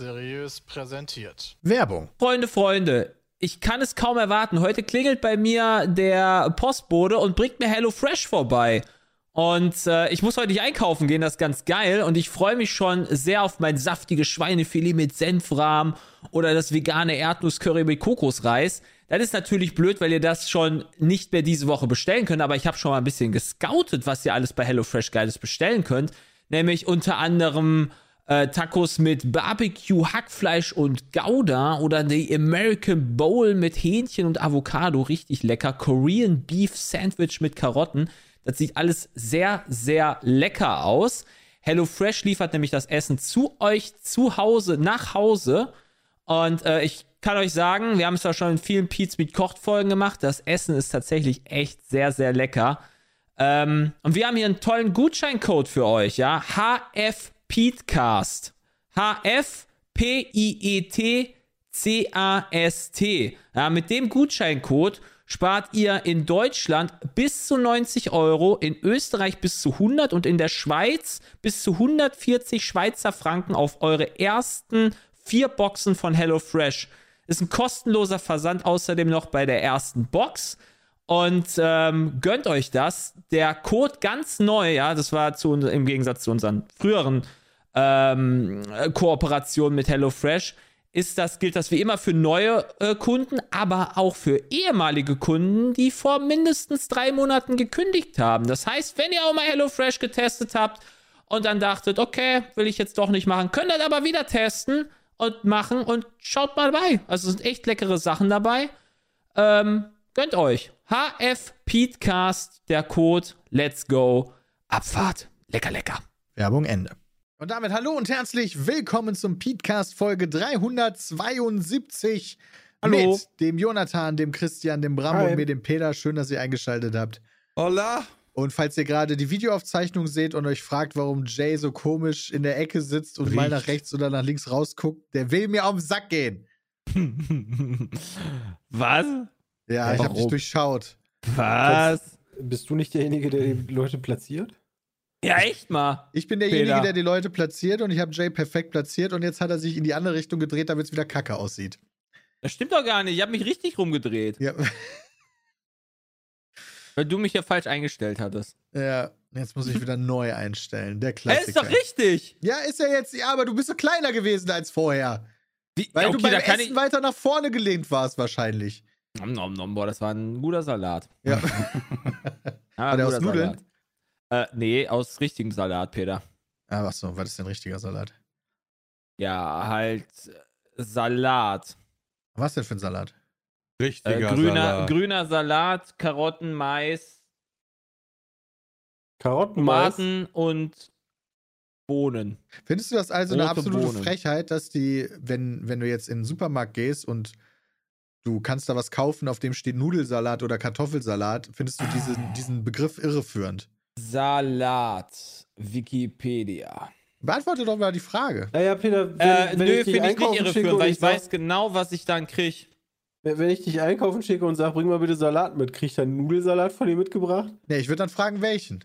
Seriös präsentiert. Werbung. Freunde, Freunde, ich kann es kaum erwarten. Heute klingelt bei mir der Postbote und bringt mir HelloFresh vorbei. Und äh, ich muss heute nicht einkaufen gehen, das ist ganz geil. Und ich freue mich schon sehr auf mein saftiges Schweinefilet mit Senfrahm oder das vegane Erdnusscurry mit Kokosreis. Das ist natürlich blöd, weil ihr das schon nicht mehr diese Woche bestellen könnt. Aber ich habe schon mal ein bisschen gescoutet, was ihr alles bei HelloFresh Geiles bestellen könnt. Nämlich unter anderem äh, Tacos mit Barbecue, Hackfleisch und Gouda oder die American Bowl mit Hähnchen und Avocado, richtig lecker. Korean Beef Sandwich mit Karotten. Das sieht alles sehr, sehr lecker aus. HelloFresh liefert nämlich das Essen zu euch zu Hause, nach Hause. Und äh, ich kann euch sagen, wir haben es ja schon in vielen Pizza mit Kocht-Folgen gemacht. Das Essen ist tatsächlich echt sehr, sehr lecker. Ähm, und wir haben hier einen tollen Gutscheincode für euch, ja. HF Petecast. HF P-I-E-T C-A-S-T. Ja, mit dem Gutscheincode spart ihr in Deutschland bis zu 90 Euro, in Österreich bis zu 100 und in der Schweiz bis zu 140 Schweizer Franken auf eure ersten vier Boxen von HelloFresh. Ist ein kostenloser Versand außerdem noch bei der ersten Box. Und ähm, gönnt euch das. Der Code ganz neu, ja, das war zu, im Gegensatz zu unseren früheren ähm, Kooperationen mit HelloFresh, ist das, gilt das wie immer für neue äh, Kunden, aber auch für ehemalige Kunden, die vor mindestens drei Monaten gekündigt haben. Das heißt, wenn ihr auch mal HelloFresh getestet habt und dann dachtet, okay, will ich jetzt doch nicht machen, könnt ihr aber wieder testen und machen und schaut mal bei. Also es sind echt leckere Sachen dabei. Ähm, gönnt euch. HF Petecast, der Code, let's go, Abfahrt. Lecker, lecker. Werbung Ende. Und damit hallo und herzlich willkommen zum Podcast Folge 372 Hallo. mit dem Jonathan, dem Christian, dem Bram Hi. und mir, dem Peter. Schön, dass ihr eingeschaltet habt. Hola. Und falls ihr gerade die Videoaufzeichnung seht und euch fragt, warum Jay so komisch in der Ecke sitzt und mal Riecht. nach rechts oder nach links rausguckt, der will mir auf den Sack gehen. Was? Ja, ich hab dich Warum? durchschaut. Was? Bist du nicht derjenige, der die Leute platziert? Ja, echt mal. Ich bin derjenige, Peter. der die Leute platziert und ich habe Jay perfekt platziert und jetzt hat er sich in die andere Richtung gedreht, damit es wieder kacke aussieht. Das stimmt doch gar nicht. Ich habe mich richtig rumgedreht, Ja, weil du mich ja falsch eingestellt hattest. ja jetzt muss ich wieder neu einstellen. Der Klassiker. ist doch richtig. Ja, ist ja jetzt, ja, aber du bist so kleiner gewesen als vorher. Wie, Weil okay, du beim Essen ich. weiter nach vorne gelehnt warst, wahrscheinlich. Nom, nom, nom, boah, das war ein guter Salat. Ja. Ja, War der aus Nudeln? Salat. Äh, nee, aus richtigem Salat, Peter. ah, was so, was ist denn richtiger Salat? Ja, halt äh, Salat. Was denn für ein Salat? Äh, Richtiger grüner, Salat. grüner Salat, Karotten, Mais, Karotten, Mais. Tomaten und Bohnen. Findest du das also eine Rote absolute Bohnen. Frechheit, dass die, wenn, wenn du jetzt in den Supermarkt gehst und du kannst da was kaufen, auf dem steht Nudelsalat oder Kartoffelsalat, findest du diesen, diesen Begriff irreführend? Salat. Wikipedia. Beantworte doch mal die Frage. Naja, Peter, wenn, Äh, wenn nö, ich dich ich nicht schicke weil ich ich weiß genau, was ich dann krieg. wenn wenn ich dich einkaufen schicke und sage, bring mal bitte Salat mit, krieg ich dann Nudelsalat von dir mitgebracht? Nee, ich würde dann fragen, welchen.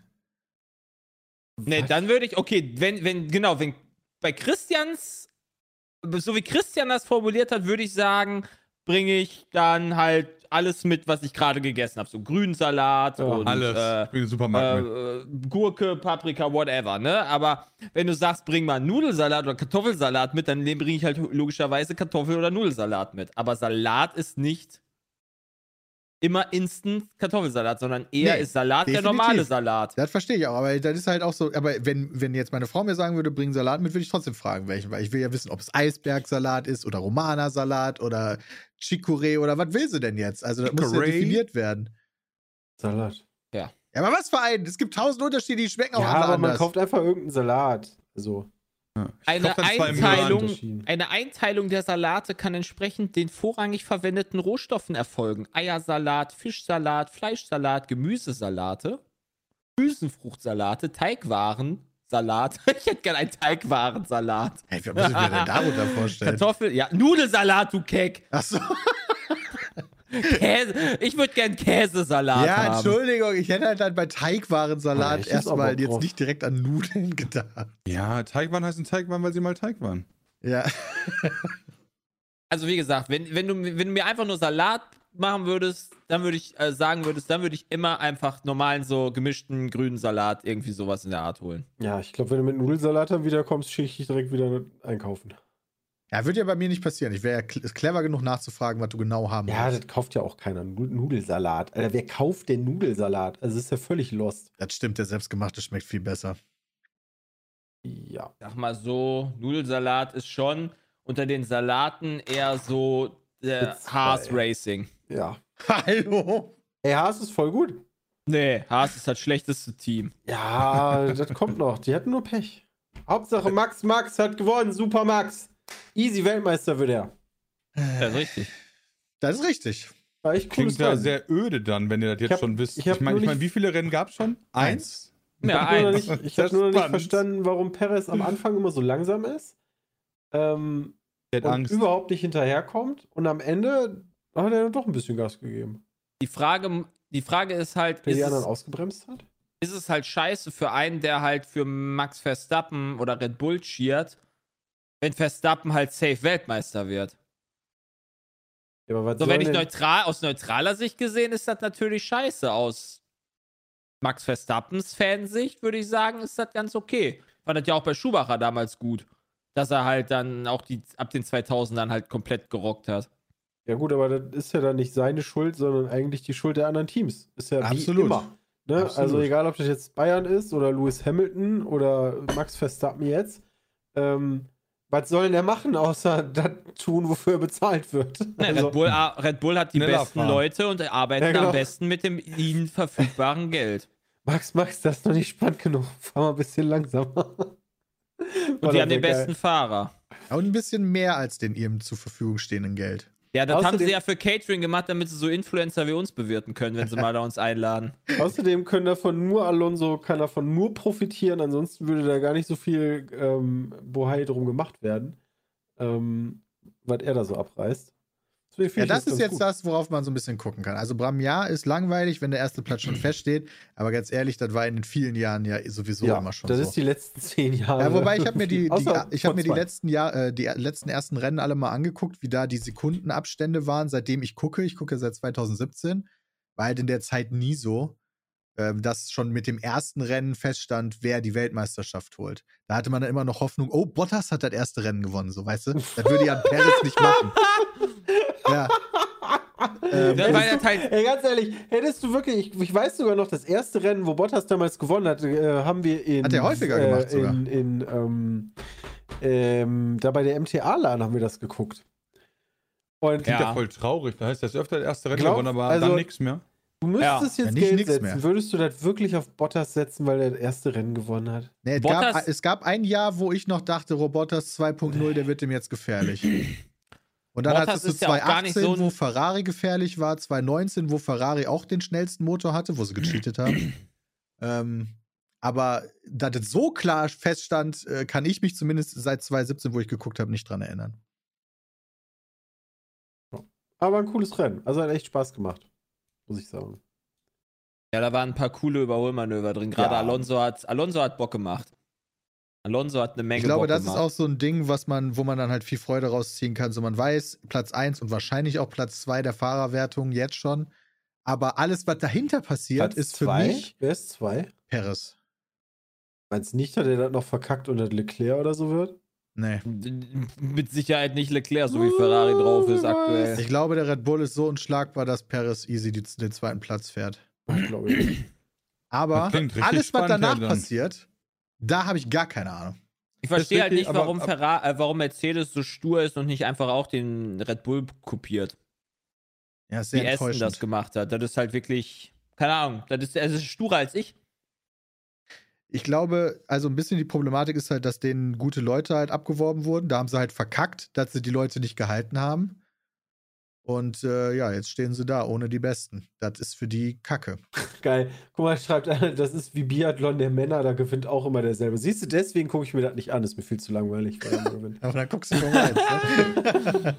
Nee, Was? dann würde ich, okay, wenn, wenn, genau, wenn bei Christians, so wie Christian das formuliert hat, würde ich sagen, bringe ich dann halt alles mit, was ich gerade gegessen habe. So Grünsalat Ja, und Alles. Äh, Supermarkt äh, Gurke, Paprika, whatever, ne? Aber wenn du sagst, bring mal Nudelsalat oder Kartoffelsalat mit, dann bringe ich halt logischerweise Kartoffel- oder Nudelsalat mit. Aber Salat ist nicht immer instant Kartoffelsalat, sondern eher Nee, ist Salat der definitiv. normale Salat. Das verstehe ich auch, aber das ist halt auch so, aber wenn, wenn jetzt meine Frau mir sagen würde, bring Salat mit, würde ich trotzdem fragen, welchen, weil ich will ja wissen, ob es Eisbergsalat ist oder Romana-Salat oder Chicorée oder was will sie denn jetzt? Also das muss ja Chicorée? definiert werden. Salat. Ja, aber was für einen? Es gibt tausend Unterschiede, die schmecken auch Ja, alle aber man anders. kauft einfach irgendeinen Salat. Also, Ja. Eine Monat. Einteilung, eine Einteilung der Salate kann entsprechend den vorrangig verwendeten Rohstoffen erfolgen. Eiersalat, Fischsalat, Fleischsalat, Gemüsesalate, Hülsenfruchtsalate, Teigwaren, Salat. Ich hätte gern einen Teigwarensalat. Hey, was muss ich mir denn darunter vorstellen? Kartoffel, ja, Nudelsalat, du Keck. Achso. Käse, ich würde gern Käsesalat Ja, haben. Entschuldigung, ich hätte halt dann bei Teigwarensalat auch erstmal jetzt drauf. nicht direkt an Nudeln gedacht. Ja, Teigwaren heißen Teigwaren, weil sie mal Teig waren. Ja. Also wie gesagt, wenn, wenn, du, wenn du mir einfach nur Salat machen würdest, dann würde ich äh, sagen würdest, dann würde ich immer einfach normalen so gemischten grünen Salat irgendwie sowas in der Art holen. Ja, ich glaube, wenn du mit Nudelsalat dann wiederkommst, schicke ich dich direkt wieder einkaufen. Ja, wird ja bei mir nicht passieren. Ich wäre ja cl- clever genug nachzufragen, was du genau haben Ja, willst. das kauft ja auch keiner. Nu- Nudelsalat. Alter, wer kauft denn Nudelsalat? Also, das ist ja völlig lost. Das stimmt, der selbstgemachte schmeckt viel besser. Ja. Sag mal so, Nudelsalat ist schon unter den Salaten eher so der Jetzt, Haas äh, Racing. Ja. Hallo? Ey, Haas ist voll gut. Nee, Haas ist das schlechteste Team. Ja, das kommt noch. Die hatten nur Pech. Hauptsache Max Max hat gewonnen. Super Max. Easy Weltmeister wird er. Ja, ist richtig. Das ist richtig. War echt cooles Klingt ja Rennen. sehr öde dann, wenn ihr das jetzt hab- schon wisst. ich Ich, meine, ich mein, nicht- wie viele Rennen gab es schon? Eins. Ja, Ich habe nur, noch eins. nicht- ich Sehr hab nur noch nicht verstanden, warum Perez am Anfang immer so langsam ist. Ähm, Der hat und Angst. überhaupt nicht hinterherkommt. Und am Ende hat er dann doch ein bisschen Gas gegeben. Die Frage, die Frage ist halt, Der ist die anderen es, ausgebremst hat. ist es halt scheiße für einen, der halt für Max Verstappen oder Red Bull cheert, wenn Verstappen halt safe Weltmeister wird. Ja, aber was So, wenn ich neutral, aus neutraler Sicht gesehen, ist das natürlich scheiße. Aus Max Verstappens Fansicht würde ich sagen, ist das ganz okay. Fand das ja auch bei Schumacher damals gut, dass er halt dann auch die ab den 2000ern halt komplett gerockt hat. Ja gut, aber das ist ja dann nicht seine Schuld, sondern eigentlich die Schuld der anderen Teams. Ist ja Absolut. wie immer. Ne? Absolut. Also egal, ob das jetzt Bayern ist oder Lewis Hamilton oder Max Verstappen jetzt. Ähm, was soll denn der machen, außer das tun, wofür er bezahlt wird? Ne, Also, Red, Bull, ah, Red Bull hat die besten fahren. Leute und arbeiten Ja, genau. am besten mit dem ihnen verfügbaren Geld. Max, Max, das ist noch nicht spannend genug. Fahr mal ein bisschen langsamer. Und die haben den besten Fahrer. Und ein bisschen mehr als den ihm zur Verfügung stehenden Geld. Ja, das haben Außerdem- sie ja für Catering gemacht, damit sie so Influencer wie uns bewirten können, wenn sie mal da uns einladen. Außerdem können davon nur Alonso, kann davon nur profitieren, ansonsten würde da gar nicht so viel ähm, Bohai drum gemacht werden, ähm, was er da so abreißt. Deswegen Ja, das ist jetzt gut. das, worauf man so ein bisschen gucken kann. Also Bram, ja, ist langweilig, wenn der erste Platz schon feststeht. Aber ganz ehrlich, das war in den vielen Jahren ja sowieso ja, immer schon das so. ist die letzten zehn Jahre. Ja, wobei ich habe mir die, die ich habe mir die letzten Jahr, äh, die letzten ersten Rennen alle mal angeguckt, wie da die Sekundenabstände waren, seitdem ich gucke. Ich gucke seit 2017, war halt in der Zeit nie so, ähm, dass schon mit dem ersten Rennen feststand, wer die Weltmeisterschaft holt. Da hatte man dann immer noch Hoffnung, oh, Bottas hat das erste Rennen gewonnen, so weißt du? Das würde ja Perez nicht machen. Ja. Ähm, Ja, das du, halt- ey, ganz ehrlich, hättest du wirklich, ich, ich weiß sogar noch, das erste Rennen, wo Bottas damals gewonnen hat, äh, haben wir in. Hat er häufiger äh, gemacht sogar. In, in ähm, ähm, da bei der MTA-LAN haben wir das geguckt. Und Klingt ja. Ja. voll traurig. Da heißt das öfter der erste Rennen Glaub- gewonnen, aber also- dann nichts mehr. du müsstest Ja, jetzt nicht Geld nix setzen. mehr. Würdest du das wirklich auf Bottas setzen, weil er das erste Rennen gewonnen hat? Nee, es, gab, es gab ein Jahr, wo ich noch dachte, Robotas 2.0, der wird dem jetzt gefährlich. Und dann Bottas hattest du ist ja 2018, so wo Ferrari gefährlich war, 2019, wo Ferrari auch den schnellsten Motor hatte, wo sie gecheatet haben. ähm, aber dass es so klar feststand, äh, kann ich mich zumindest seit 2017, wo ich geguckt habe, nicht dran erinnern. Aber ein cooles Rennen. Also hat echt Spaß gemacht. Muss ich sagen. Ja, da waren ein paar coole Überholmanöver drin. Gerade Ja. Alonso hat Alonso hat Bock gemacht. Alonso hat eine Menge Ich glaube, Bock das gemacht. ist auch so ein Ding, was man, wo man dann halt viel Freude rausziehen kann. So man weiß, Platz 1 und wahrscheinlich auch Platz 2 der Fahrerwertung jetzt schon. Aber alles, was dahinter passiert, Platz ist für zwei? mich Wer ist zwei? Perez. Meinst du nicht, dass er das noch verkackt und das Leclerc oder so wird? Nee. Mit Sicherheit nicht Leclerc, so wie Ferrari drauf ist aktuell. Ich glaube, der Red Bull ist so unschlagbar, dass Perez easy die, den zweiten Platz fährt. Ich glaube nicht. Aber alles, was spannend, danach ja, dann. passiert, da habe ich gar keine Ahnung. Ich verstehe halt nicht, aber- warum, Ferrari, äh, warum Mercedes so stur ist und nicht einfach auch den Red Bull kopiert. Ja, ist Wie sehr Aston das gemacht hat. Das ist halt wirklich, keine Ahnung, das ist, das ist sturer als ich. Ich glaube, also ein bisschen die Problematik ist halt, dass denen gute Leute halt abgeworben wurden. Da haben sie halt verkackt, dass sie die Leute nicht gehalten haben. Und äh, ja, jetzt stehen sie da ohne die Besten. Das ist für die Kacke. Geil. Guck mal, schreibt einer, das ist wie Biathlon der Männer, da gewinnt auch immer derselbe. Siehst du, deswegen gucke ich mir das nicht an, ist mir viel zu langweilig. gewinnt. Aber dann guckst du Formel 1.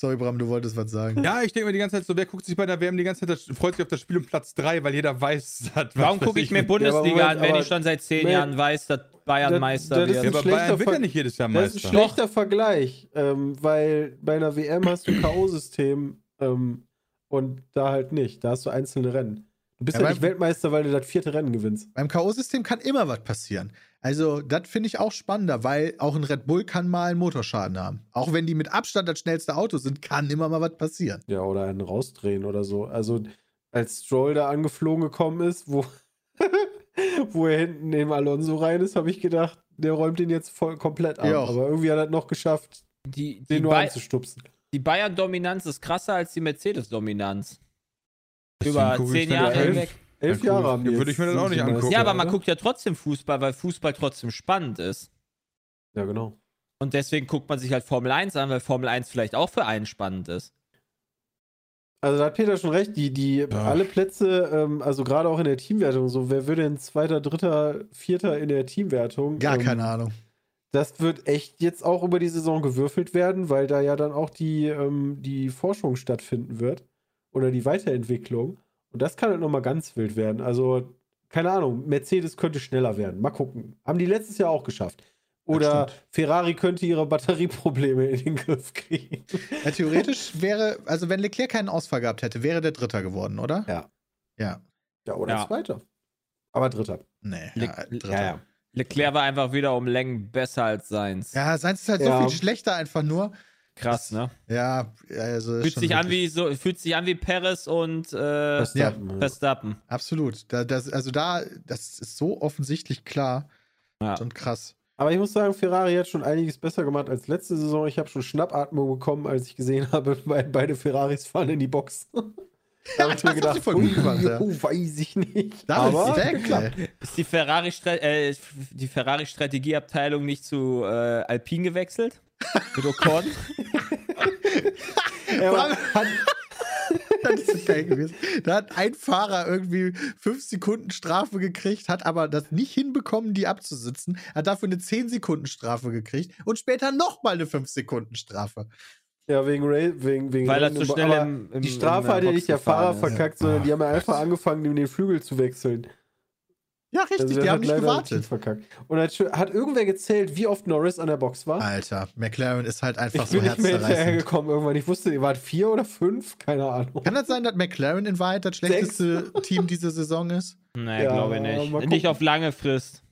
Sorry, Bram, du wolltest was sagen. Ja, ich denke mir die ganze Zeit so, wer guckt sich bei der WM die ganze Zeit, das- freut sich auf das Spiel um Platz 3, weil jeder weiß, hat, was Warum gucke ich mir Bundesliga Moment, an, wenn ich schon seit zehn Moment. Jahren weiß, dass Bayern Das- Meister das ist wird? Ja, ein aber Bayern wird ja nicht jedes Jahr Das ist ein Meister. schlechter Vergleich, ähm, weil bei einer WM hast du ein K.O.-System ähm, und da halt nicht. Da hast du einzelne Rennen. Du bist Ja, ja, nicht Weltmeister, weil du das vierte Rennen gewinnst. Beim K.O.-System kann immer was passieren. Also, das finde ich auch spannender, weil auch ein Red Bull kann mal einen Motorschaden haben. Auch wenn die mit Abstand das schnellste Auto sind, kann immer mal was passieren. Ja, oder einen rausdrehen oder so. Also, als Stroll da angeflogen gekommen ist, wo, wo er hinten neben Alonso rein ist, habe ich gedacht, der räumt den jetzt voll komplett ab. Ja. Aber irgendwie hat er es noch geschafft, Die, die, den nur Bay anzustupsen. die Bayern-Dominanz ist krasser als die Mercedes-Dominanz. Über zehn Jahre hinweg. Elf Ja, cool. Jahre haben die Würde ich mir das auch nicht angucken. Ja, aber man oder? guckt ja trotzdem Fußball, weil Fußball trotzdem spannend ist. Ja, genau. Und deswegen guckt man sich halt Formel 1 an, weil Formel 1 vielleicht auch für einen spannend ist. Also da hat Peter schon recht, die, die alle Plätze, ähm, also gerade auch in der Teamwertung, so wer würde denn Zweiter, Dritter, Vierter in der Teamwertung? Gar ähm, keine Ahnung. Das wird echt jetzt auch über die Saison gewürfelt werden, weil da ja dann auch die, ähm, die Forschung stattfinden wird oder die Weiterentwicklung. Und das kann halt nochmal ganz wild werden. Also, keine Ahnung, Mercedes könnte schneller werden. Mal gucken. Haben die letztes Jahr auch geschafft. Oder. Ferrari könnte ihre Batterieprobleme in den Griff kriegen. Ja, theoretisch wäre, also wenn Leclerc keinen Ausfall gehabt hätte, wäre der Dritter geworden, oder? Ja. Ja. Ja, oder Ja. Zweiter. Aber Dritter. Nee. Le- Ja, Dritter. Leclerc war einfach wieder um Längen besser als seins. Ja, seins ist halt Ja. so viel schlechter einfach nur. Krass, ne? Ja, also ist Fühlt schon sich an wie so, fühlt sich an wie Perez und äh, Verstappen, ja. Verstappen. Absolut. Da, das, also da, das ist so offensichtlich klar Ja. und krass. Aber ich muss sagen, Ferrari hat schon einiges besser gemacht als letzte Saison. Ich habe schon Schnappatmung bekommen, als ich gesehen habe, be- beide Ferraris fahren in die Box. Da habe ich mir das gedacht, voll gut gemacht, ja. oh, weiß ich nicht. Da Aber ist geklappt. Ist die Ferrari äh, die Ferrari Strategieabteilung nicht zu äh, Alpine gewechselt? Mit Ocon? War- hat, Das ist geil gewesen. Da hat ein Fahrer irgendwie fünf Sekunden Strafe gekriegt, hat aber das nicht hinbekommen, die abzusitzen, hat dafür eine 10 Sekunden Strafe gekriegt und später nochmal eine 5 Sekunden Strafe. Ja, wegen, Ray, wegen, wegen Weil er Rennen- zu schnell aber im, im Die Strafe hat ja nicht der Fahrer ist. verkackt, sondern die haben ja einfach angefangen, ihm den Flügel zu wechseln. Ja, richtig, Also die haben nicht gewartet. Verkackt. Und hat, hat irgendwer gezählt, wie oft Norris an der Box war? Alter, McLaren ist halt einfach ich so bin nicht mehr herzzerreißend. hinterhergekommen irgendwann. Ich wusste, ihr wart vier oder fünf? Keine Ahnung. Kann das sein, dass McLaren in Wahrheit das schlechteste Team diese Saison ist? Nee, Ja, glaube ich nicht. Nicht auf lange Frist.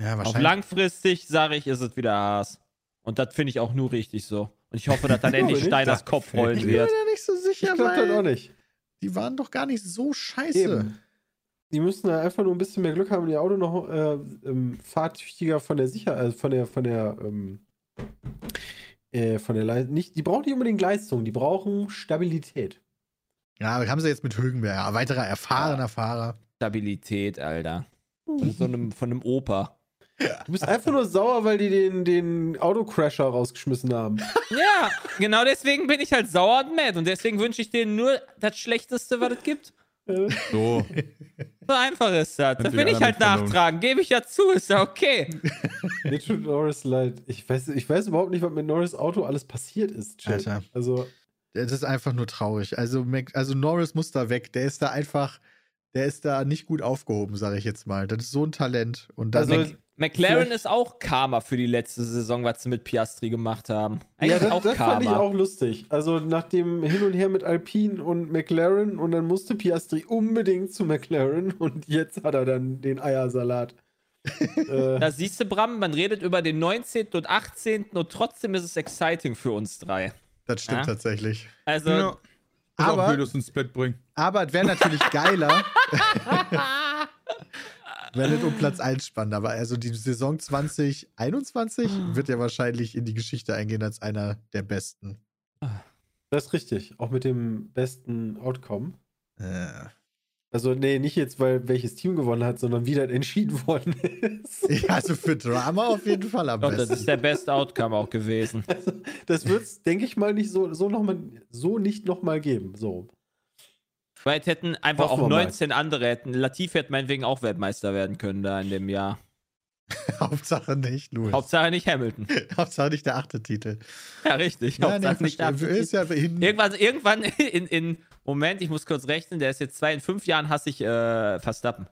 Ja, Auf wahrscheinlich. langfristig, sage ich, ist es wieder Haas. Und das finde ich auch nur richtig so. Und ich hoffe, dass dann Ich endlich. Steiners Das Kopf rollen ich bin wird. mir da nicht so Ich sicher, das auch weil nicht. die waren doch gar nicht so scheiße. Eben. Die müssen da einfach nur ein bisschen mehr Glück haben und ihr Auto noch äh, ähm, fahrtüchtiger von der Sicherheit, äh, von der, von der, ähm, äh, von der Leistung. Nicht, die brauchen nicht unbedingt Leistung, die brauchen Stabilität. Ja, aber haben sie jetzt mit Hülkenberg, ein weiterer erfahrener Fahrer. Stabilität, Alter. Von so einem, von einem Opa. Du bist einfach nur sauer, weil die den, den Autocrasher rausgeschmissen haben. Ja, genau deswegen bin ich halt sauer und mad. Und deswegen wünsche ich denen nur das Schlechteste, was es gibt. So. So einfach ist das. Da Sind will ich halt nachtragen. Gebe ich ja zu, ist ja okay. Mir tut Norris leid. Ich weiß, ich weiß überhaupt nicht, was mit Norris Auto alles passiert ist. Chat. Alter. Also, Das ist einfach nur traurig. Also, Mac- also Norris muss da weg. Der ist da einfach, der ist da nicht gut aufgehoben, sage ich jetzt mal. Das ist so ein Talent. Und dann Also, Mac McLaren vielleicht- ist auch Karma für die letzte Saison, was sie mit Piastri gemacht haben. ja, Eigentlich das, auch das fand ich Karma. auch lustig. Also, nach dem Hin und Her mit Alpine und McLaren und dann musste Piastri unbedingt zu McLaren und jetzt hat er dann den Eiersalat. äh, Da siehst du, Bram, man redet über den 19. und 18. und trotzdem ist es exciting für uns drei. das stimmt Ja. tatsächlich. Also, Ja. Aber- Aber. Auch ins Split bringen. Aber es wäre natürlich geiler. Wäre nicht um Platz 1 spannend, aber also die Saison 2021 wird ja wahrscheinlich in die Geschichte eingehen als einer der besten. das ist richtig. Auch mit dem besten Outcome. Äh, Also, nee, nicht jetzt, weil welches Team gewonnen hat, sondern wie das entschieden worden ist. ja, also für Drama auf jeden Fall am das besten. ist der beste Outcome auch gewesen. Also, das wird es, denke ich mal, nicht so, so, noch mal, so nicht nochmal geben. So. Weil es hätten einfach Hoffen auch wir mal. 19 andere hätten. Latif hätte meinetwegen auch Weltmeister werden können da in dem Jahr. Hauptsache nicht, Louis. Hauptsache nicht Hamilton. Hauptsache nicht der achte Titel. Ja, richtig. Ja, Hauptsache nicht der verstehe. ist ja Irgendwann, irgendwann in, in, Moment, ich muss kurz rechnen, der ist jetzt zwei, in fünf Jahren hasse ich äh, Verstappen.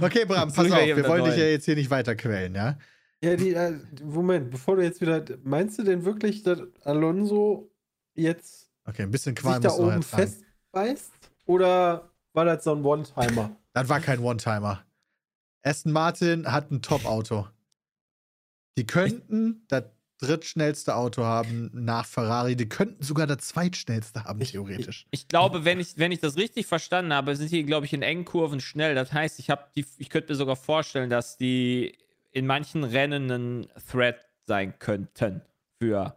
Okay, Bram, pass wir auf, wir wollen dich ja jetzt hier nicht weiter quälen, ja? Ja, die, äh, Moment, bevor du jetzt wieder. Meinst du denn wirklich, dass Alonso jetzt Okay, ein bisschen sich Qual da muss noch oben festbeißt? Oder war das so ein One-Timer? Das war kein One-Timer. Aston Martin hat ein Top-Auto. Die könnten das drittschnellste Auto haben nach Ferrari. Die könnten sogar das zweitschnellste haben, Ich- theoretisch. Ich glaube, wenn ich, wenn ich das richtig verstanden habe, sind die, glaube ich, in engen Kurven schnell. Das heißt, ich, die, ich könnte mir sogar vorstellen, dass die in manchen Rennen ein Threat sein könnten für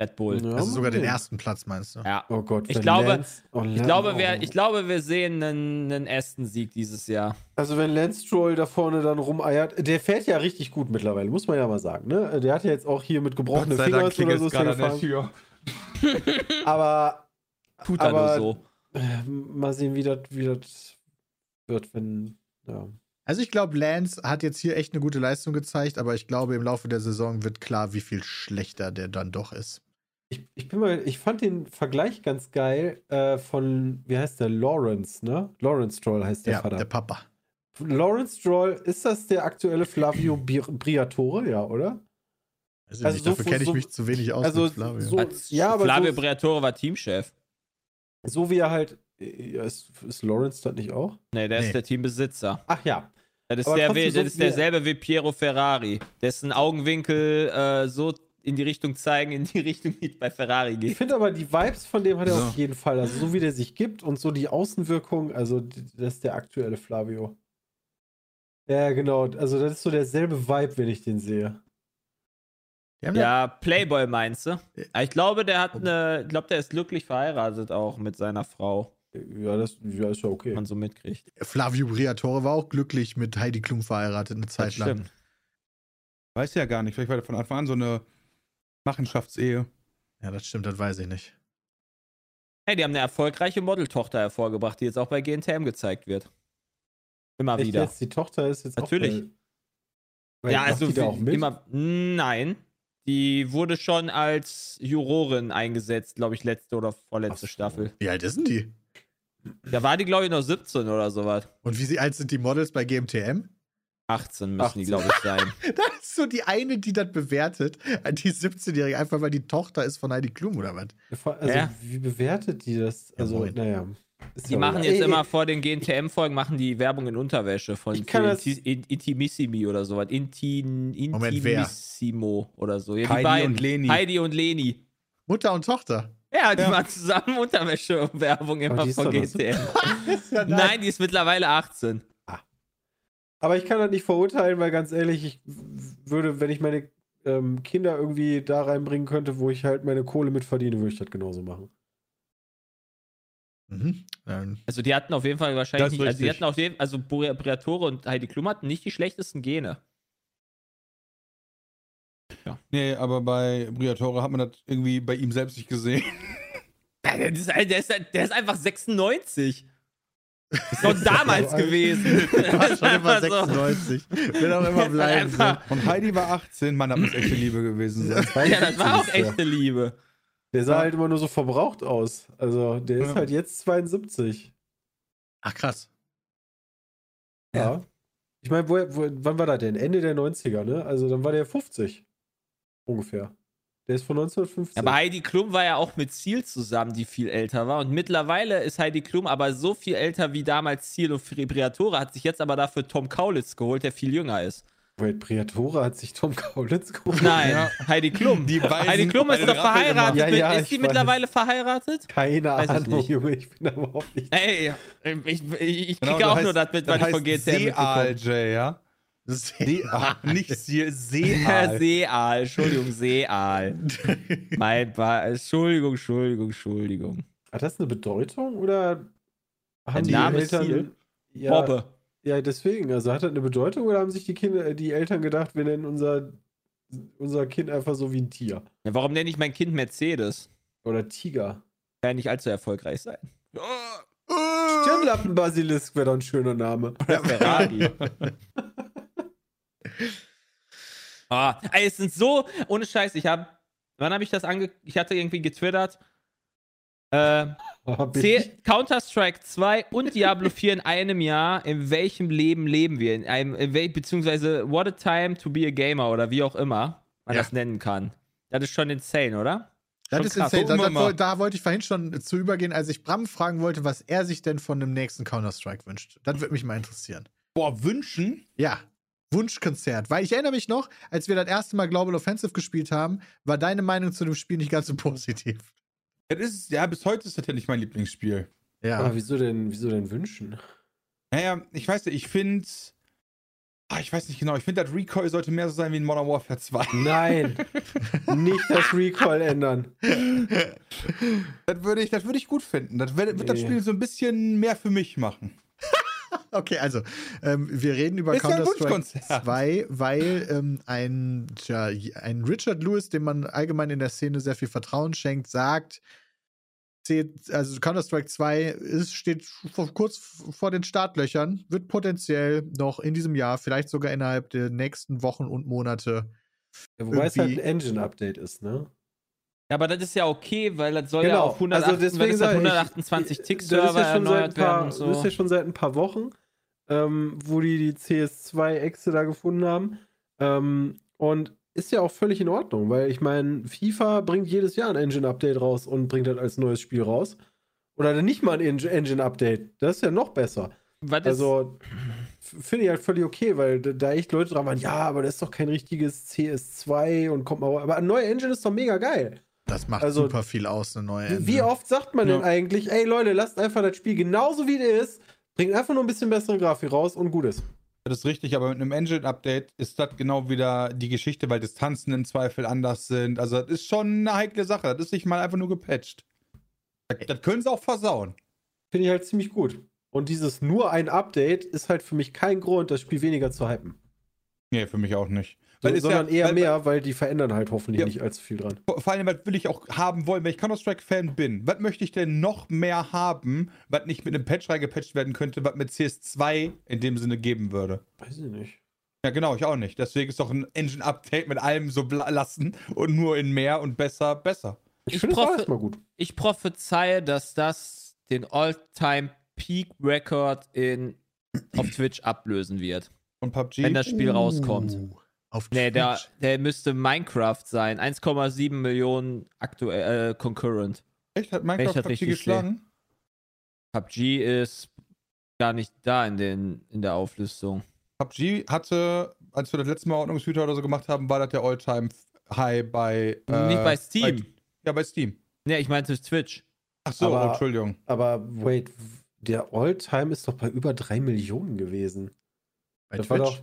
Red Bull. Ja, also sogar den ersten Platz, meinst du? Ja. Oh Gott, Ich glaube- Lance, oh, Ich glaube, wir, ich glaube, wir sehen einen, einen Aston-Sieg dieses Jahr. Also wenn Lance Stroll da vorne dann rumeiert, der fährt ja richtig gut mittlerweile, muss man ja mal sagen. Ne? Der hat ja jetzt auch hier mit gebrochenen Fingern oder so gerade an der. Tür. Aber Tut er nur so. äh, mal sehen, wie das wie das wird, wenn. Ja. Also ich glaube, Lance hat jetzt hier echt eine gute Leistung gezeigt, aber ich glaube, im Laufe der Saison wird klar, wie viel schlechter der dann doch ist. Ich, ich bin mal, ich fand den Vergleich ganz geil äh, von, wie heißt der? Lawrence, ne? Lawrence Stroll heißt der ja, Vater. der Papa. Lawrence Stroll, ist das der aktuelle Flavio Briatore, ja, oder? Also Also nicht, so dafür kenne ich so- mich zu wenig aus also mit Flavio. so- ja, aber Flavio so- Briatore war Teamchef. So wie er halt. Ja, ist, ist Lawrence das nicht auch? Nee, der Nee. ist der Teambesitzer. Ach ja. Das ist, der, das so ist wie- derselbe wie Piero Ferrari. Dessen Augenwinkel äh, so in die Richtung zeigen, in die Richtung, die bei Ferrari Ich geht. finde aber die Vibes von dem hat er So. auf jeden Fall. Also so wie der sich gibt und so die Außenwirkung, also das ist der aktuelle Flavio. Ja, genau. Also das ist so derselbe Vibe, wenn ich den sehe. Ja, Playboy meinst du? Aber Ich glaube, der hat eine, ich glaube, der ist glücklich verheiratet auch mit seiner Frau, Ja, das ja, ist ja okay. wenn man so mitkriegt. Flavio Briatore war auch glücklich mit Heidi Klum verheiratet eine Zeit Das lang. stimmt. Weiß ja gar nicht. Vielleicht war das von Anfang an so eine Machenschaftsehe. Ja, das stimmt, das weiß ich nicht. Hey, die haben eine erfolgreiche Modeltochter hervorgebracht, die jetzt auch bei GNTM gezeigt wird. Immer Echt wieder. jetzt? Die Tochter ist jetzt Natürlich. auch bei, Ja, also die da auch mit? immer. Nein. Die wurde schon als Jurorin eingesetzt, glaube ich, letzte oder vorletzte so. Staffel. Wie alt ist denn die? Da war die, glaube ich, noch 17 oder sowas. Und wie sie- alt sind die Models bei GMTM? 18 müssen 18. die, glaube ich, sein. Das ist so die eine, die das bewertet. Die 17-Jährige, einfach weil die Tochter ist von Heidi Klum oder was? Also, Ja. wie bewertet die das? Also, moin. naja. Die ja machen jetzt Ey, immer vor den GNTM-Folgen machen die Werbung in Unterwäsche von Intimissimi oder sowas. Intin? Intimissimo oder so. Ja, Heidi beiden. und Leni. Heidi und Leni. Mutter und Tochter. Ja, die Ja. machen zusammen Unterwäsche-Werbung immer von so- GNTM. Ja, Nein, die ist mittlerweile 18. Aber ich kann das nicht verurteilen, weil ganz ehrlich, ich würde, wenn ich meine ähm, Kinder irgendwie da reinbringen könnte, wo ich halt meine Kohle mit verdiene, würde ich das genauso machen. Mhm. Ähm, Also die hatten auf jeden Fall wahrscheinlich nicht, also die hatten auf jeden also Bri- Briatore und Heidi Klum hatten nicht die schlechtesten Gene. Nee, aber bei Briatore hat man das irgendwie bei ihm selbst nicht gesehen. Ja, Der ist, der ist, der ist einfach 96. Ist doch damals gewesen. war schon immer Einfach so. 96. Will auch immer bleiben. So. Und Heidi war 18. Mann, das muss echte Liebe gewesen sein. Ja, das war auch echte Liebe. Der sah Ja. halt immer nur so verbraucht aus. Also, der ist Ja. halt jetzt 72. Ach, krass. Ja. Ich meine, wann war das denn? Ende der 90er, ne? Also, dann war der 50. Ungefähr. Der ist von 1950. Aber Heidi Klum war ja auch mit Ziel zusammen, die viel älter war. Und mittlerweile ist Heidi Klum aber so viel älter wie damals Ziel und Briatore, hat sich jetzt aber dafür Tom Kaulitz geholt, der viel jünger ist. Wait, Briatore hat sich Tom Kaulitz geholt. Nein, Ja. Heidi Klum. Die beiden Heidi Klum ist doch verheiratet. Ja, mit, ja, ist die weiß. mittlerweile verheiratet? Keine Weiß ich Ahnung, nicht. Junge. Ich bin da überhaupt nicht. Ey, ich, ich, ich Genau, kriege auch das nur heißt- das mit, was ich von heißt GTM mitbekomme. Ja? Seal, nicht Seal, Ja, Seal. Seal, Entschuldigung, Seal. Mein ba Entschuldigung, Entschuldigung, Entschuldigung. Hat das eine Bedeutung oder haben die Name Eltern. Ziel? Ja, Bobbe. ja, deswegen. Also hat das eine Bedeutung oder haben sich die Kinder, die Eltern gedacht, wir nennen unser, unser Kind einfach so wie ein Tier? Ja, warum nenne ich mein Kind Mercedes? Oder Tiger? Kann ja nicht allzu erfolgreich sein. Stirnlappenbasilisk wäre doch ein schöner Name. Ferrari. Ah, ey, es sind so, ohne Scheiß, ich habe, wann habe ich das ange, ich hatte irgendwie getwittert, äh, Oh, Counter-Strike 2 und Diablo 4 in einem Jahr. In welchem Leben leben wir? In einem, in wel, beziehungsweise What a Time to be a Gamer oder wie auch immer man Ja. das nennen kann. Das ist schon insane, oder? Das Schon ist krass. insane. Da, da, da wollte ich vorhin schon zu übergehen, als ich Bram fragen wollte, was er sich denn von dem nächsten Counter-Strike wünscht. Das würde mich mal interessieren. Boah, wünschen? Ja. Wunschkonzert. Weil ich erinnere mich noch, als wir das erste Mal Global Offensive gespielt haben, war deine Meinung zu dem Spiel nicht ganz so positiv. Das ist, ja, bis heute ist das ja nicht mein Lieblingsspiel. Ja. Aber wieso denn, wieso denn wünschen? Naja, ich weiß nicht, ich finde. Ah, ich weiß nicht genau, ich finde, das Recoil sollte mehr so sein wie in Modern Warfare 2. Nein, nicht das Recall ändern. Das würde ich, das würde ich gut finden. Das wird, wird das Nee. Spiel so ein bisschen mehr für mich machen. Okay, also, ähm, wir reden über ja Counter-Strike Wunschkonzert. 2, weil ähm, ein, tja, ein Richard Lewis, dem man allgemein in der Szene sehr viel Vertrauen schenkt, sagt, also Counter-Strike 2 ist, steht vor, kurz vor den Startlöchern, wird potenziell noch in diesem Jahr, vielleicht sogar innerhalb der nächsten Wochen und Monate. Ja, wobei es halt ein Engine-Update ist, ne? Ja, aber das ist ja okay, weil das soll Genau, ja auf 108, also deswegen es auf sag ich, 128 Das Tick-Server ist ja erneuert werden paar, und das ist ja schon seit ein paar Wochen, ähm, wo die die CS2-Exe da gefunden haben. Ähm, und ist ja auch völlig in Ordnung, weil ich meine, FIFA bringt jedes Jahr ein Engine-Update raus und bringt das als neues Spiel raus. Oder dann nicht mal ein Eng- Engine-Update. Das ist ja noch besser. Was Also finde ich halt völlig okay, weil da- echt Leute dran waren, ja, aber das ist doch kein richtiges CS2 und kommt mal. Aber ein neuer Engine ist doch mega geil. Das macht Also, super viel aus, eine neue Engine. Wie oft sagt man denn Ja. eigentlich, ey Leute, lasst einfach das Spiel genauso wie es ist, bringt einfach nur ein bisschen bessere Grafik raus und gut ist. Das ist richtig, aber mit einem Engine-Update ist das genau wieder die Geschichte, weil Distanzen im Zweifel anders sind. Also, das ist schon eine heikle Sache. Das ist nicht mal einfach nur gepatcht. Das, das können sie auch versauen. Finde ich halt ziemlich gut. Und dieses nur ein Update ist halt für mich kein Grund, das Spiel weniger zu hypen. Nee, für mich auch nicht. So, sondern ja, eher weil, mehr, weil die verändern halt hoffentlich Ja. nicht allzu viel dran. Vor allem, was will ich auch haben wollen, wenn ich Counter-Strike-Fan bin? Was möchte ich denn noch mehr haben, was nicht mit einem Patch reingepatcht werden könnte, was mit CS2 in dem Sinne geben würde? Weiß ich nicht. Ja, genau, ich auch nicht. Deswegen ist doch ein Engine-Update mit allem so lassen und nur in mehr und besser, besser. Ich, Ich erstmal gut. ich prophezeie, dass das den All-Time-Peak-Record in auf Twitch ablösen wird. Und PUBG? Wenn das Spiel rauskommt. Uh, Auf Nee, der, Twitch. der müsste Minecraft sein. 1,7 Millionen aktuell äh, concurrent. Echt? Hat Minecraft hat PUBG richtig geschlagen? PUBG ist gar nicht da in, den, in der Auflistung. PUBG hatte, als wir das letzte Mal Ordnungshüter oder so gemacht haben, war das der All-Time-High bei. äh, Nicht bei Steam. ja, bei Steam. Nee, ich meinte Twitch. Ach so, Aber- oh, Entschuldigung. Aber wait, der All-Time ist doch bei über 3 Millionen gewesen. Bei das Twitch. war doch.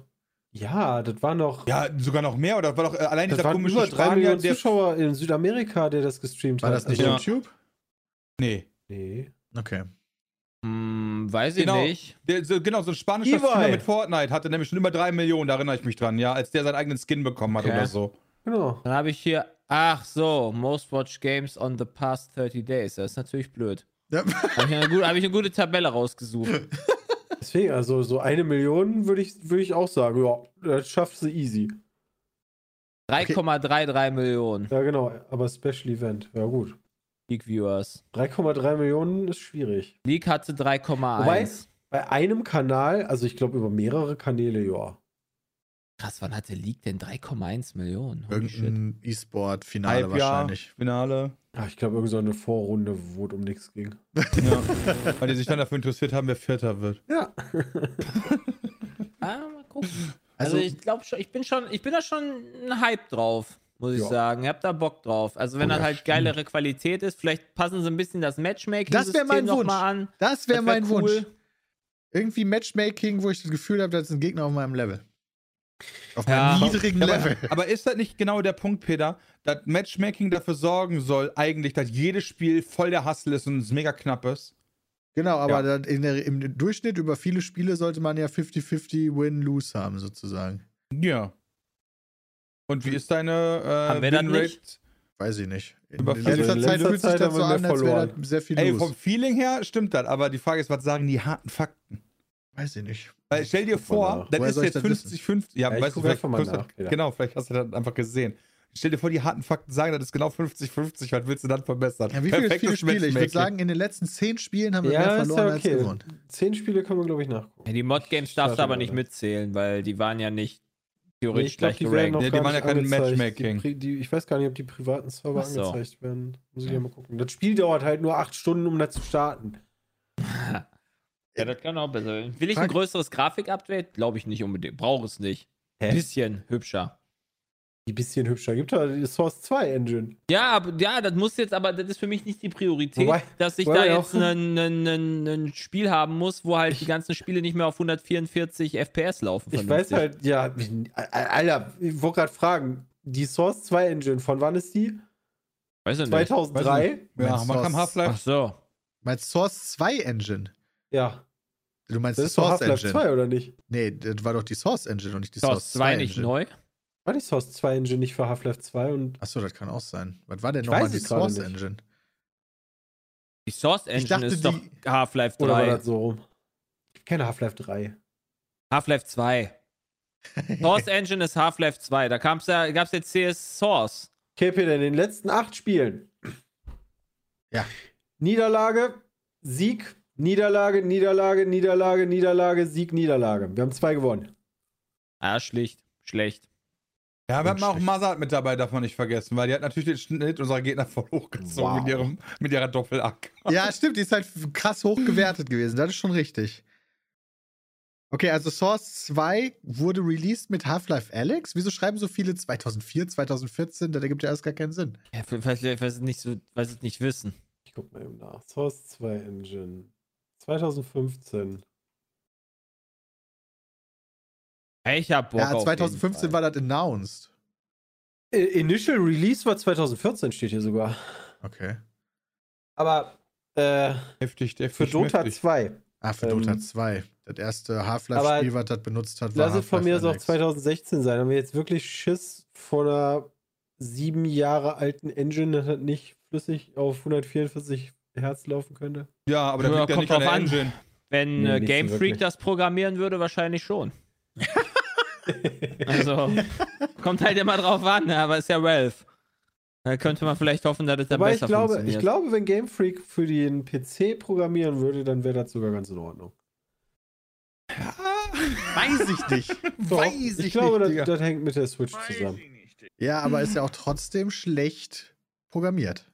Ja, das war noch. Ja, sogar noch mehr, oder? Das war doch äh, allein das dieser waren komische über 3 Spanier, Millionen der. Zuschauer in Südamerika, der das gestreamt war hat. das nicht Ja. YouTube? Nee. Nee. Okay. Hm, weiß ich Genau. nicht. Der, so, genau, so ein spanischer. Streamer mit Fortnite hatte nämlich schon über 3 Millionen, da erinnere ich mich dran, ja, als der seinen eigenen Skin bekommen hat Okay. oder so. Genau. Dann habe ich hier, ach so, Most Watched Games on the past 30 days. Das ist natürlich blöd. Ja. Habe ich, eine hab ich eine gute Tabelle rausgesucht. Deswegen, also so eine Million würde ich, würd ich auch sagen, ja, das schafft sie easy. 3,33 Millionen Ja, genau, aber Special Event, ja gut. League Viewers. 3,3 Millionen ist schwierig. League hatte 3,1. Wobei- Bei einem Kanal, also ich glaube über mehrere Kanäle, ja. Krass, wann hatte League denn 3,1 Millionen? Holy. Irgendein E-Sport-Finale wahrscheinlich. Finale. Ah, ich glaube, irgend so eine Vorrunde, wo es um nichts ging. Ja. Weil die sich dann dafür interessiert haben, wer Vierter wird. Ja. Ah, mal gucken. Also, Also, ich glaube schon, ich bin schon, ich bin da schon ein Hype drauf, muss ich Ja. sagen. Ich hab da Bock drauf. Also wenn Oh, das halt stimmt. geilere Qualität ist, vielleicht passen sie ein bisschen das Matchmaking Das wär mein noch Wunsch. mal an. das wäre Das wär mein cool. Wunsch. Irgendwie Matchmaking, wo ich das Gefühl habe, das ist ein Gegner auf meinem Level. Auf Ja. meinem niedrigen Aber, Level. aber ist das nicht genau der Punkt, Peter, dass Matchmaking dafür sorgen soll, eigentlich, dass jedes Spiel voll der Hustle ist und es mega knapp ist? Genau, aber Ja. der, im Durchschnitt über viele Spiele sollte man ja 50-50 Win-Lose haben, sozusagen. Ja. Und wie ist deine Haben äh, wir das Winrate? nicht? Weiß ich nicht. In, Aber in letzter in Zeit letzter fühlt sich Zeit das haben so wir an, als wäre sehr viel Ey, los. vom Feeling her stimmt das, aber die Frage ist, was sagen die harten Fakten? Weiß ich nicht. Weil stell dir vor, das ist jetzt das wissen? 50, 50. Ja, Ja, weißt du, vielleicht mal nach, ja. Genau, vielleicht hast du das einfach gesehen. Stell dir vor, die harten Fakten sagen, das ist genau 50, 50. Was willst du dann verbessern? Ja, wie viele, viele Spiele? Ich würde sagen, in den letzten zehn Spielen haben wir Ja, mehr verloren ja als okay. gewonnen. Zehn Spiele können wir, glaube ich, nachgucken. Ja, die Mod-Games darfst du aber nicht mitzählen, weil die waren ja nicht Nee, theoretisch glaube, gleich die werden noch gerankt. Ja, die waren ja kein. Matchmaking. Die, die, ich weiß gar nicht, ob die privaten Server so. angezeigt werden. Muss ich ja mal gucken. Das Spiel dauert halt nur acht Stunden, um da zu starten. Ja, das kann auch besser werden. Will ich ein größeres Grafik-Update? Glaube ich nicht unbedingt. Brauche es nicht. Hä? Ein bisschen hübscher. Die bisschen hübscher. Gibt da die Source 2 Engine. Ja, aber ja, das muss jetzt, aber das ist für mich nicht die Priorität, Wobei- dass ich da ja jetzt ein, ein, ein, ein Spiel haben muss, wo halt die ganzen Spiele nicht mehr auf 144 FPS laufen. Ich weiß halt, ja, Alter, ich wollte gerade fragen, die Source 2 Engine, von wann ist die? Weiß ich nicht. 2003? Ja, Meinst man kam Half-Life. Ach so. Meinst Source 2 Engine? Ja. Du meinst Das die Source Half-Life Engine? 2, oder nicht? Nee, das war doch die Source Engine und nicht die Source Source 2 2 nicht Engine. neu? War die Source 2 Engine nicht für Half-Life 2 und Achso, das kann auch sein. Was war denn Ich nochmal die es Source nicht. Engine? Die Source Engine dachte, ist doch die- Half-Life oder war 3. das so rum? Keine Half-Life 3. Half-Life 2. Source Engine ist Half-Life 2. Da gab's ja, gab's ja CS Source. Okay, Peter, in den letzten acht Spielen. Ja. Niederlage, Sieg, Niederlage, Niederlage, Niederlage, Niederlage, Sieg, Niederlage. Wir haben zwei gewonnen. Ah, schlicht. Schlecht. Ja, wir haben auch. Mazat mit dabei, darf man nicht vergessen, weil die hat natürlich den Schnitt unserer Gegner voll hochgezogen Wow. mit, ihrem, mit ihrer Doppelack. Ja, stimmt, die ist halt krass hoch gewertet gewesen. Das ist schon richtig. Okay, also Source 2 wurde released mit Half-Life Alex. Wieso schreiben so viele 2004, 2014? Das ergibt ja alles gar keinen Sinn. Ja, vielleicht, vielleicht weiß es nicht so, weiß es nicht wissen. Ich guck mal eben nach. Source 2 Engine. 2015. Ich hab Bock Ja, auf 2015 war das announced. Initial Release war 2014, steht hier sogar. Okay. Aber äh, Heftig, heftig. für Dota heftig. 2. Ah, für Ähm, Dota 2. Das erste Half-Life-Spiel, was das benutzt hat, war Lass es von mir auch Half-Life Alyx. 2016 sein. Haben wir jetzt wirklich Schiss vor einer sieben Jahre alten Engine, dass das nicht flüssig auf 144 Hertz laufen könnte? Ja, aber Ja, liegt ja kommt nicht an drauf der an. Engine. Wenn Nee, äh, nicht Game so Freak wirklich. das programmieren würde, wahrscheinlich schon. Also, kommt halt immer drauf an, ne, aber ist ja Valve. Da könnte man vielleicht hoffen, dass es dann Aber ich besser glaube, funktioniert. ich glaube, wenn Game Freak für den PC programmieren würde, dann wäre das sogar ganz in Ordnung. Weiß ich nicht. Doch, Weiß ich, ich glaube, nicht, das, das hängt mit der Switch zusammen. Ja, aber ist ja auch trotzdem schlecht programmiert.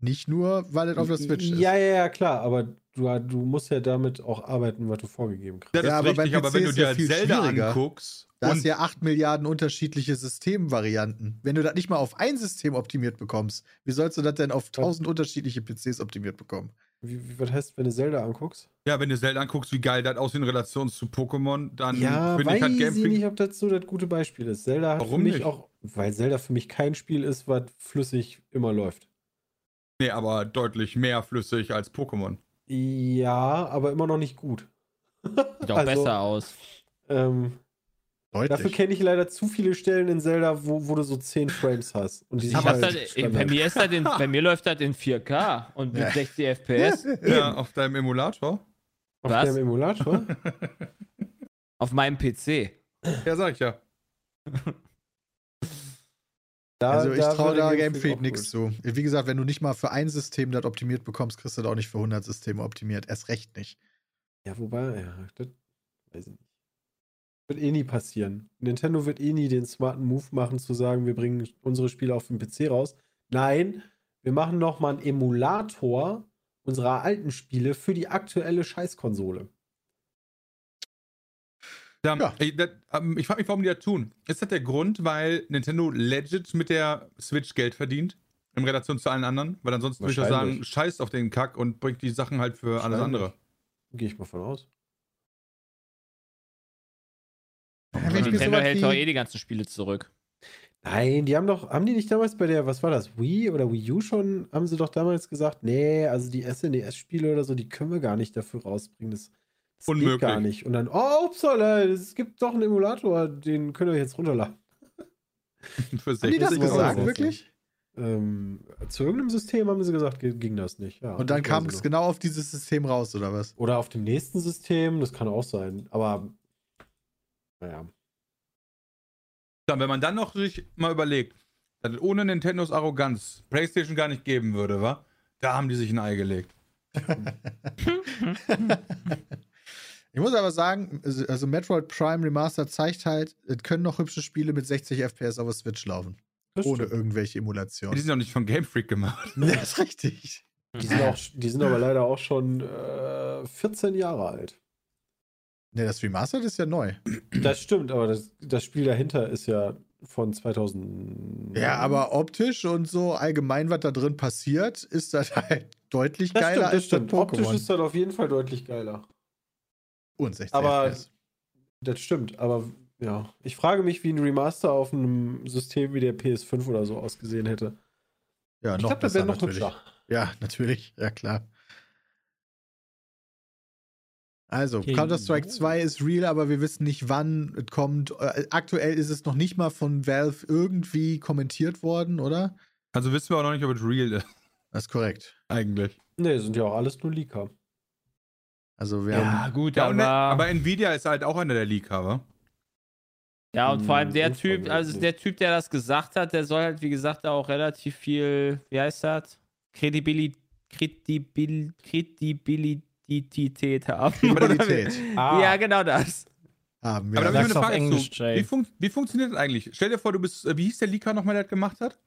Nicht nur, weil es auf der Switch ist. Ja, ja, ja, klar, aber du, du musst ja damit auch arbeiten, was du vorgegeben kriegst. Das Ja, ist aber richtig, aber wenn du dir ja halt viel Zelda anguckst Da hast ja 8 Milliarden unterschiedliche Systemvarianten. Wenn du das nicht mal auf ein System optimiert bekommst, wie sollst du das denn auf 1000 unterschiedliche PCs optimiert bekommen? Wie, wie, was heißt, wenn du Zelda anguckst? ja, wenn du Zelda anguckst, wie geil das aussieht in Relation zu Pokémon, dann Ja, finde weiß ich halt Game ich Freak nicht, ob das so das gute Beispiel ist. Zelda hat Warum für mich nicht? auch, weil Zelda für mich kein Spiel ist, was flüssig immer läuft. Nee, aber deutlich mehr flüssig als Pokémon. Ja, aber immer noch nicht gut. Sieht auch Also, besser aus. Ähm, dafür kenne ich leider zu viele Stellen in Zelda, wo, wo du so 10 Frames hast. Und die hab halt bei, mir ist das in, bei mir läuft das in 4K und mit Ja. 60 FPS Ja, auf deinem Emulator. Auf Was? dem Emulator? auf meinem PC. Ja, sag ich ja. Da, Also ich traue da Game Freak nichts zu. Wie gesagt, wenn du nicht mal für ein System das optimiert bekommst, kriegst du das auch nicht für 100 Systeme optimiert. Erst recht nicht. Ja, wobei, ja, das weiß ich nicht. Wird eh nie passieren. Nintendo wird eh nie den smarten Move machen, zu sagen, wir bringen unsere Spiele auf den PC raus. Nein, wir machen noch mal einen Emulator unserer alten Spiele für die aktuelle Scheißkonsole. Ja, Ja. Ich, das, ähm, ich frage mich, warum die das tun. Ist das der Grund, weil Nintendo legit mit der Switch Geld verdient? In Relation zu allen anderen? Weil ansonsten würde ich doch sagen, scheißt auf den Kack und bringt die Sachen halt für alles andere. Gehe ich mal von aus. Ja, Nintendo hält doch eh die ganzen Spiele zurück. Nein, die haben doch, haben die nicht damals bei der, was war das, Wii oder Wii U schon, haben sie doch damals gesagt, nee, also die SNES-Spiele oder so, die können wir gar nicht dafür rausbringen. Das, das geht Unmöglich. gar nicht. Und dann, oh, upsala, es gibt doch einen Emulator, den könnt ihr jetzt runterladen. für Haben die das 60 Euro. gesagt, wirklich? ähm, zu irgendeinem System haben sie gesagt, ge- ging das nicht. Ja, Und dann kam es genau auf dieses System raus, oder was? Oder auf dem nächsten System, das kann auch sein. Aber naja. Dann, wenn man dann noch sich mal überlegt, dass es ohne Nintendos Arroganz PlayStation gar nicht geben würde, wa? Da haben die sich ein Ei gelegt. Ich muss aber sagen, also also Metroid Prime Remastered zeigt halt, es können noch hübsche Spiele mit 60 FPS auf der Switch laufen. Das ohne stimmt. irgendwelche Die Emulationen. sind doch nicht von Game Freak gemacht. Das ist richtig. Die sind, auch, die sind aber leider auch schon äh, 14 Jahre alt. Ne, das Remastered ist ja neu. Das stimmt, aber das, das Spiel dahinter ist ja von 2000. Ja, aber optisch und so allgemein, was da drin passiert, ist das halt deutlich das geiler stimmt, das als das stimmt. Optisch ist das auf jeden Fall deutlich geiler. Und 60 aber- FPS. Das stimmt, aber ja. Ich frage mich, wie ein Remaster auf einem System wie der PS5 oder so ausgesehen hätte. Ja, Ich noch glaube, das besser wäre noch natürlich. hübscher. Ja, natürlich. Ja, klar. Also, Okay. Counter-Strike 2 ist real, aber wir wissen nicht, wann es kommt. Äh, Aktuell ist es noch nicht mal von Valve irgendwie kommentiert worden, oder? Also wissen wir auch noch nicht, ob es real ist, Das ist korrekt. eigentlich. Nee, sind ja auch alles nur Leaker. Also, wir Ja, haben. gut, Ja, und, ne, aber, aber Nvidia ist halt auch einer der Leaker, wa? ja, und vor allem Hm, der Typ, also der Typ, der das gesagt hat, der soll halt, wie gesagt, da auch relativ viel, wie heißt das? Kredibil Kredibil Kredibilität haben. Kredibilität Ah. Ja, genau das. haben Aber wir. da habe ich eine Frage Englisch, zu. Wie, fun wie funktioniert das eigentlich? Stell dir vor, du bist, äh, wie hieß der Leaker nochmal, der das gemacht hat?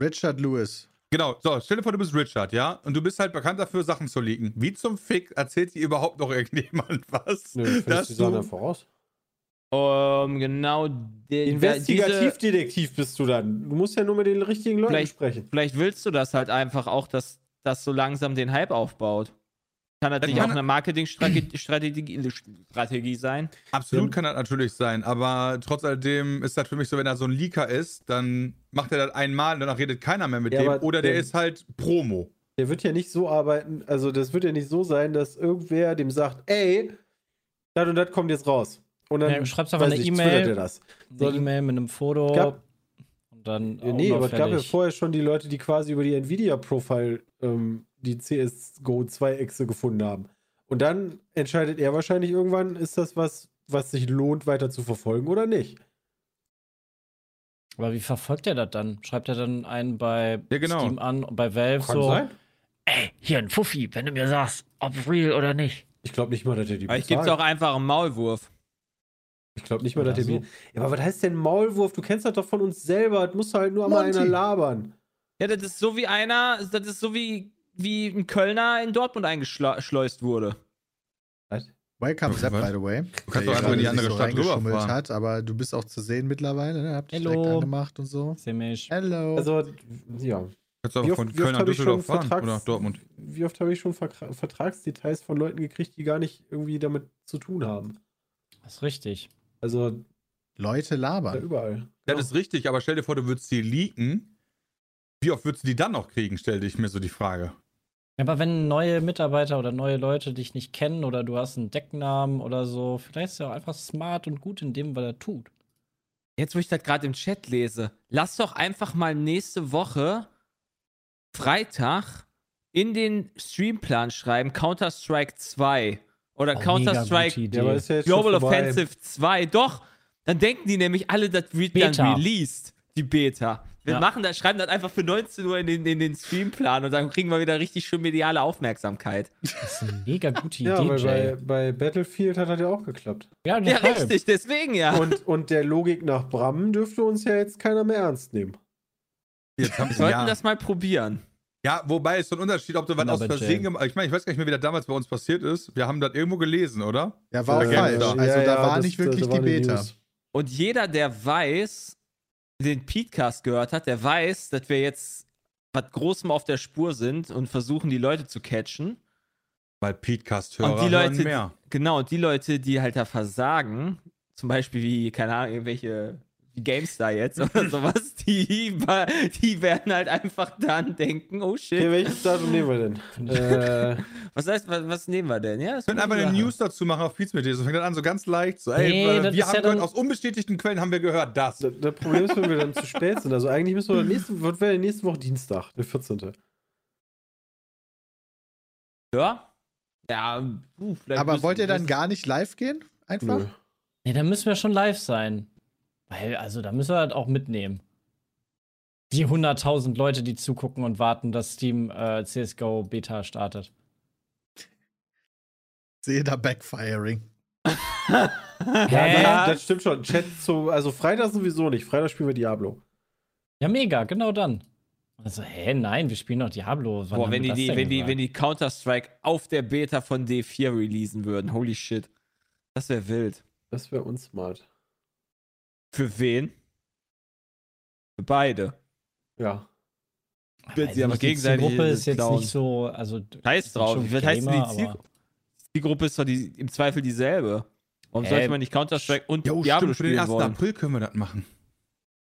Richard Lewis. Genau, so, stell dir vor, du bist Richard, ja? Und du bist halt bekannt dafür, Sachen zu leaken. Wie zum Fick erzählt dir überhaupt noch irgendjemand was? Nö, dass die Sachen du- ja voraus. Um, genau. diese, Investigativdetektiv bist du dann. Du musst ja nur mit den richtigen Leuten Vielleicht- sprechen. vielleicht willst du das halt einfach auch, dass das so langsam den Hype aufbaut. Kann Das natürlich kann- auch eine Marketingstrategie Strategie, sein. Absolut kann das natürlich sein, aber trotz alledem ist das für mich so, wenn er so ein Leaker ist, dann macht er das einmal und danach redet keiner mehr mit Ja, dem. Oder der ist halt Promo. Der wird ja nicht so arbeiten, also das wird ja nicht so sein, dass irgendwer dem sagt, ey, das und das kommt jetzt raus. Und dann Ja, schreibst einfach eine E-Mail. er das. Eine E-Mail mit einem Foto. Gab- dann. Ja, nee, aber es gab ja vorher schon die Leute, die quasi über die Nvidia-Profile ähm, die CSGO 2-Echse gefunden haben. Und dann entscheidet er wahrscheinlich irgendwann, ist das was, was sich lohnt, weiter zu verfolgen oder nicht. Aber wie verfolgt er das dann? Schreibt er dann einen bei Ja, genau. Steam an, bei Valve Kann so? sein. Ey, hier ein Fuffi, wenn du mir sagst, ob real oder nicht. Ich glaube nicht mal, dass er die Vielleicht gibt es auch einfach einen Maulwurf. Ich glaube nicht mal, dass Oder er so. Ja, aber was heißt denn Maulwurf? Du kennst das doch von uns selber. Das muss halt nur einmal Monty. einer labern. Ja, das ist so wie einer, das ist so wie, wie ein Kölner in Dortmund eingeschleust wurde. Welcome, Sepp, Was? by the way. Du kannst Der doch einfach in die andere sich Stadt rüberfahren. hat, aber du bist auch zu sehen mittlerweile, ne? Habt dich Hello. direkt angemacht und so. Seh mich. Hello. Also, ja. Kannst du auch von Köln nach Düsseldorf fahren Vertrags oder nach Dortmund. Wie oft habe ich schon Vertra Vertragsdetails von Leuten gekriegt, die gar nicht irgendwie damit zu tun haben? Das ist richtig. Also, Leute ja, labern. überall. Ja, das ist richtig, aber stell dir vor, du würdest die leaken. Wie oft würdest du die dann noch kriegen, stell ich mir so die Frage. Ja, aber wenn neue Mitarbeiter oder neue Leute dich nicht kennen oder du hast einen Decknamen oder so, vielleicht ist er auch einfach smart und gut in dem, was er tut. Jetzt, wo ich das gerade im Chat lese, lass doch einfach mal nächste Woche Freitag in den Streamplan schreiben Counter-Strike 2 oder Oh, Counter-Strike. Ja, ja Global. Offensive 2. Doch, dann denken die nämlich alle, das wird Beta. dann released, die Beta. Wir Ja. machen das, schreiben das einfach für 19 Uhr in den, in den Streamplan und dann kriegen wir wieder richtig schön mediale Aufmerksamkeit. Das ist eine mega gute Ja, Idee, weil bei, bei Battlefield hat das ja auch geklappt. Ja, Ja, richtig, deswegen ja. Und, und der Logik nach Bram dürfte uns ja jetzt keiner mehr ernst nehmen. Wir sollten ja. das mal probieren. Ja, wobei es so ein Unterschied, ob du was aus Versehen gemacht Ich meine, ich weiß gar nicht mehr, wie das damals bei uns passiert ist. Wir haben das irgendwo gelesen, oder? Ja, war auch Äh, falsch. ja, Also ja, da war das- nicht wirklich war die Beta. News. Und jeder, der weiß, den Petecast gehört hat, der weiß, dass wir jetzt was Großem auf der Spur sind und versuchen, die Leute zu catchen. Weil Petecast-Hörer Und die Leute, hören mehr. genau, und die Leute, die halt da versagen, zum Beispiel wie, keine Ahnung, irgendwelche GameStar jetzt oder sowas, Die, die werden halt einfach dann denken, oh Okay, shit. welches Datum nehmen wir denn? äh, Was heißt, was, was nehmen wir denn? Ja, Wir können einfach eine. News dazu machen auf Feeds mit dir. So fängt das an, so ganz leicht. So, ey, Nee, äh, wir haben ja gehört, dann- aus unbestätigten Quellen haben wir gehört, das. das, das Problem ist, wenn wir dann zu spät sind. Also eigentlich müssen wir dann nächste, was wäre nächste Woche Dienstag, der 14. Ja. Ja, puh, vielleicht Aber wollt ihr dann gar nicht live gehen? Einfach? Nö. Nee, dann müssen wir schon live sein. Weil, also, da müssen wir halt auch mitnehmen. Die 100.000 Leute, die zugucken und warten, dass Steam äh, CSGO Beta startet. Sehe da Backfiring. Ja, das, das stimmt schon. Chat zu, also Freitag sowieso nicht. Freitag spielen wir Diablo. Ja, mega, genau dann. Also, hä, nein, wir spielen noch Diablo. Wann Boah, wenn die, die, wenn, die, wenn die Counter-Strike auf der Beta von D4 releasen würden, holy shit. Das wäre wild. Das wäre unsmart. Für wen? Für beide. Ja. Wenn Weiß sie aber nicht, die gegenseitig Gruppe ist jetzt klauen. nicht so, also Scheiß drauf. Wie heißt denn die Gamer, Ziel aber- Die Gruppe ist doch die, im Zweifel dieselbe. Warum Hä? sollte man nicht Counter-Strike und Jo, Diablo stimmt, für den spielen 1. wollen? April können wir das machen.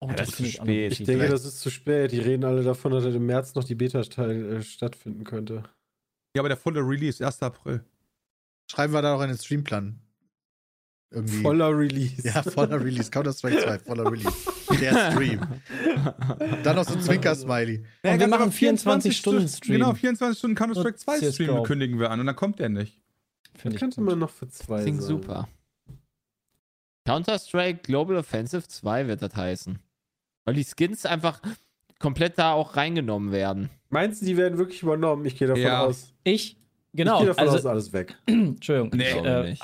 Oh, Ja, das ist finde zu spät. Ich denke, das ist zu spät. Die reden alle davon, dass das im März noch die Beta äh, stattfinden könnte. Ja, aber der volle Release, 1. April. Schreiben wir da noch einen Streamplan. Irgendwie. Voller Release. Ja, voller Release. Counter-Strike 2, voller Release. Der Stream. Dann noch so ein Zwinker-Smiley. Und wir machen einfach 24 Stunden Stream. Genau, 24 Stunden Counter-Strike 2 CS:GO. Stream kündigen wir an und dann kommt der nicht. Finde Das ich könnte man noch für zwei Klingt sein. super. Counter-Strike Global Offensive 2 wird das heißen. Weil die Skins einfach komplett da auch reingenommen werden. Meinst du, die werden wirklich übernommen? Ich gehe davon Ja. aus. Ich, genau, ich gehe davon aus, also, alles weg. Entschuldigung, Nee, ich äh, nicht.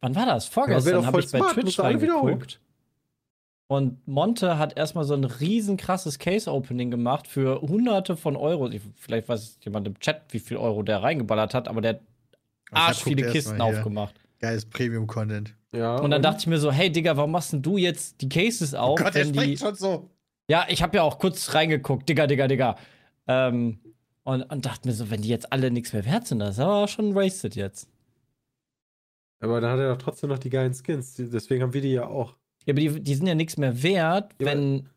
Wann war das? Ja, Vorgestern doch habe ich bei smart, Twitch reingeguckt. Und Monte hat erstmal so ein riesen krasses Case-Opening gemacht für hunderte von Euro. Ich- Vielleicht weiß jemand im Chat, wie viel Euro der reingeballert hat, aber der hat arsch viele Kisten aufgemacht. Geiles Premium-Content. Ja, Und dann dachte ich mir so, hey Digga, warum machst denn du jetzt die Cases auf, Oh Gott, der wenn die schon so. Ja, ich habe ja auch kurz reingeguckt, Digga, Digga, Digga. Ähm, und, und dachte mir so, wenn die jetzt alle nichts mehr wert sind, das ist aber schon wasted jetzt. Aber dann hat er doch trotzdem noch die geilen Skins. Die- Deswegen haben wir die ja auch. Ja, aber die, die sind ja nichts mehr wert, Ja, wenn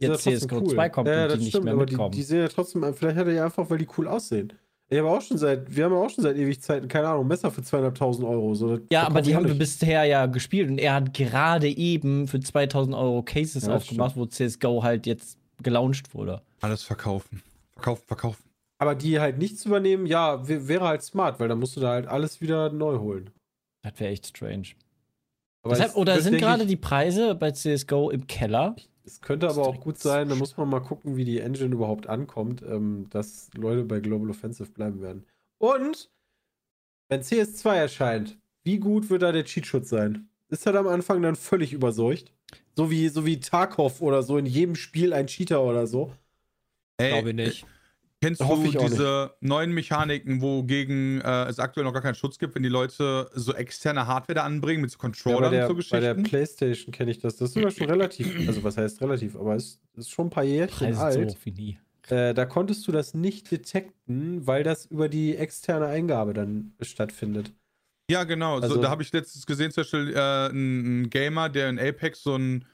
Die jetzt CSGO 2 kommt ja, und das die nicht stimmt, mehr aber die, mitkommen. die sind ja trotzdem, vielleicht hat er ja einfach, weil die cool aussehen. Ich habe auch schon seit, wir haben ja auch schon seit ewig Zeiten, keine Ahnung, Messer für 200.000 Euro. So, ja, aber die haben wir nicht. bisher ja gespielt und er hat gerade eben für 2000 Euro Cases Ja, aufgemacht, wo CSGO halt jetzt gelauncht wurde. Alles verkaufen. Verkaufen, verkaufen. Aber die halt nicht zu übernehmen, ja, wär- wäre halt smart, weil dann musst du da halt alles wieder neu holen. Das wäre echt strange. Aber Deshalb, es- oder sind gerade die Preise bei CSGO im Keller? Es könnte aber auch gut sein, da muss man mal gucken, wie die Engine überhaupt ankommt, ähm, dass Leute bei Global Offensive bleiben werden. Und wenn CS2 erscheint, wie gut wird da der Cheatschutz sein? Ist er am Anfang dann völlig überseucht? So wie, so wie Tarkov oder so in jedem Spiel ein Cheater oder so. Ey, Glaube ich nicht. Kennst du diese neuen Mechaniken, wogegen äh, es aktuell noch gar keinen Schutz gibt, wenn die Leute so externe Hardware da anbringen mit so Ja, Controllern der, und so bei der Geschichten? Playstation kenne ich das. Das ist sogar schon relativ, also was heißt relativ, aber es ist schon ein paar Jährchen so alt. hoch wie nie. Äh, da konntest du das nicht detekten, weil das über die externe Eingabe dann stattfindet. ja, genau. Also- so, da habe ich letztens gesehen, zum Beispiel äh, einen einen Gamer, der in Apex so einen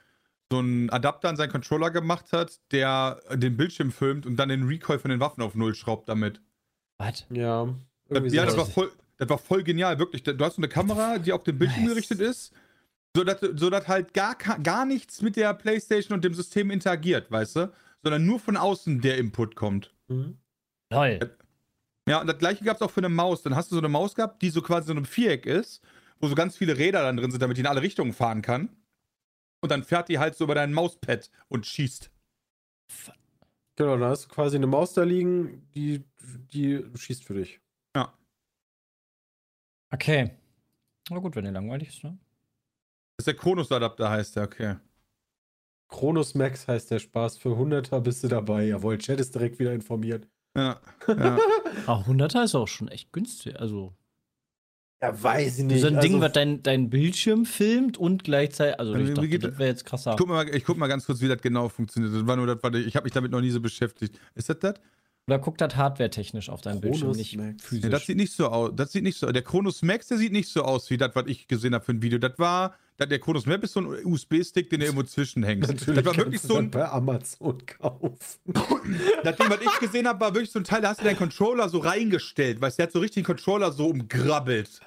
so einen Adapter an seinen Controller gemacht hat, der den Bildschirm filmt und dann den Recoil von den Waffen auf Null schraubt damit. Was? Ja. irgendwie Ja, das war, voll, das war voll genial, wirklich. Du hast so eine Kamera, die auf den Bildschirm Nice. gerichtet ist, sodass, sodass halt gar, gar nichts mit der Playstation und dem System interagiert, weißt du? Sondern nur von außen der Input kommt. Mhm. Toll. Ja, und das gleiche gab es auch für eine Maus. Dann hast du so eine Maus gehabt, die so quasi so ein Viereck ist, wo so ganz viele Räder dann drin sind, damit die in alle Richtungen fahren kann. Und dann fährt die halt so über dein Mauspad und schießt. Genau, da hast du quasi eine Maus da liegen, die, die schießt für dich. Okay. Na gut, wenn ihr langweilig ist, ne? Das ist der Kronos-Adapter, heißt der, okay. Chronos Max heißt der Spaß. Für 100er bist du dabei. Jawohl, Chat ist direkt wieder informiert. Ja. ja. Ach, 100er ist auch schon echt günstig. Also, Ja, weiß ich nicht. so ein Ding, also, was dein, dein Bildschirm filmt und gleichzeitig. Also, Wie ich dachte, geht das wäre jetzt krasser. Ich guck, mal, ich guck mal ganz kurz, wie das genau funktioniert. Das war nur das, weil ich, habe mich damit noch nie so beschäftigt. Ist das das? Oder guckt das hardware-technisch auf deinem Bildschirm, Chronos nicht Max. physisch? Ja, das sieht nicht so aus. Das sieht nicht so. Der Chronos Max, der sieht nicht so aus wie das, was ich gesehen habe für ein Video. Das war, das, der Chronos Max ist so ein USB-Stick, den du irgendwo zwischenhängst. Natürlich das war wirklich kannst du so das ein. bei Amazon kaufen. Das Ding, was ich gesehen habe, war wirklich so ein Teil, da hast du deinen Controller so reingestellt. Weißt du, der hat so richtig den Controller so umgrabbelt.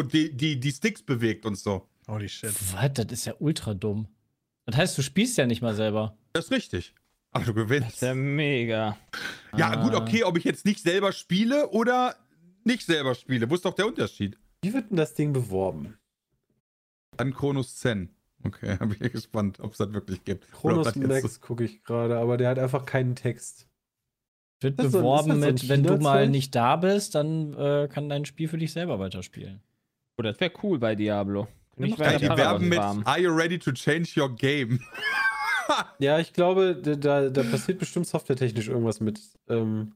Und die, die, die Sticks bewegt und so. Holy shit. Was? Das ist ja ultra dumm. Das heißt, du spielst ja nicht mal selber. Das ist richtig. Aber du Das gewinnst. ist ja mega. Ja, gut, Ah. okay, ob ich jetzt nicht selber spiele oder nicht selber spiele. Wo ist doch der Unterschied? Wie wird denn das Ding beworben? Dann Chronos Zen. Okay, bin ich gespannt, ob es das wirklich gibt. Das jetzt Max gucke ich gerade, aber der hat einfach keinen Text. Wird Das so- beworben das so mit, wenn du mal nicht da bist, dann äh, kann dein Spiel für dich selber weiterspielen. Oh, das wäre cool bei Diablo. Nicht Ja, die werben mit farmen. Are you ready to change your game? Ja, ich glaube, da- da, passiert bestimmt softwaretechnisch irgendwas mit. Ähm,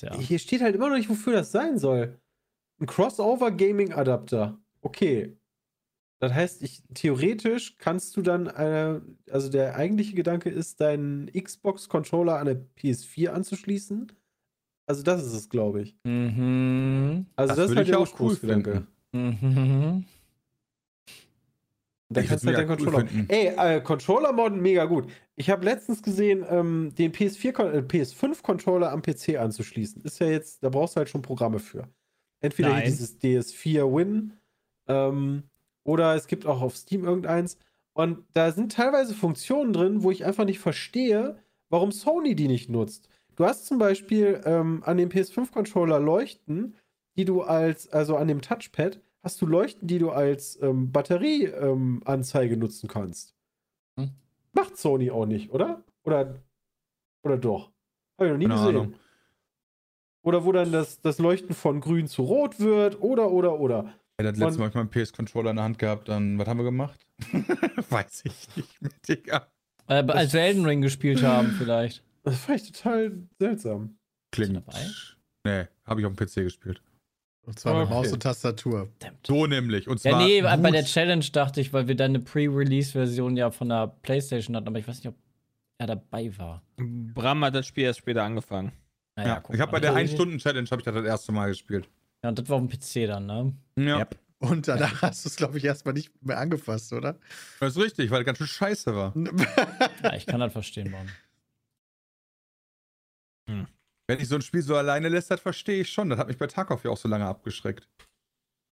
ja. Hier steht halt immer noch nicht, wofür das sein soll. Ein Crossover Gaming Adapter. Okay. Das heißt, ich, theoretisch kannst du dann, äh, also der eigentliche Gedanke ist, deinen Xbox-Controller an der PS4 anzuschließen. Also das ist es, glaube ich. Mhm. Also Das das, ist halt ich der auch cool Ursprungsgedanke. Mhm. Da kannst du halt cool Controller. Ey, äh, Controller-Modden mega gut. Ich habe letztens gesehen, ähm, den PS4, Kon- äh, PS5-Controller am PC anzuschließen. Ist ja jetzt, da brauchst du halt schon Programme für. Entweder dieses DS4 Win ähm, oder es gibt auch auf Steam irgendeins. Und da sind teilweise Funktionen drin, wo ich einfach nicht verstehe, warum Sony die nicht nutzt. Du hast zum Beispiel ähm, an dem PS5-Controller Leuchten, die du als, also an dem Touchpad, hast du Leuchten, die du als ähm, Batterieanzeige ähm, nutzen kannst. Hm. Macht Sony auch nicht, oder? Oder, oder doch? Habe ich noch nie Keine gesehen. Ahnung. Oder wo dann das, das Leuchten von grün zu rot wird, oder, oder, oder. Ja, das letzte Mal meinen PS-Controller in der Hand gehabt, dann, was haben wir gemacht? Weiß ich nicht mehr, Digga. Äh, als wir Elden Ring gespielt haben, vielleicht. Das fand ich total seltsam. Klingt. dabei? Nee, habe ich auf dem PC gespielt. Und zwar mit Okay. Maus und Tastatur. So nämlich. Und Ja, zwar nee, gut. bei der Challenge dachte ich, weil wir dann eine Pre-Release-Version ja von der PlayStation hatten, aber ich weiß nicht, ob er dabei war. Bram hat das Spiel erst später angefangen. Naja, Ja, guck ich habe bei der 1-Stunden-Challenge habe ich das das erste Mal gespielt. Ja, und das war auf dem PC dann, ne? Ja, Yep. Und danach hast du es, glaube ich, erstmal nicht mehr angefasst, oder? das ist richtig, weil das ganz schön scheiße war. Ja, ich kann das verstehen, Mann. Wenn ich so ein Spiel so alleine lässt, das verstehe ich schon. Das hat mich bei Tarkov ja auch so lange abgeschreckt.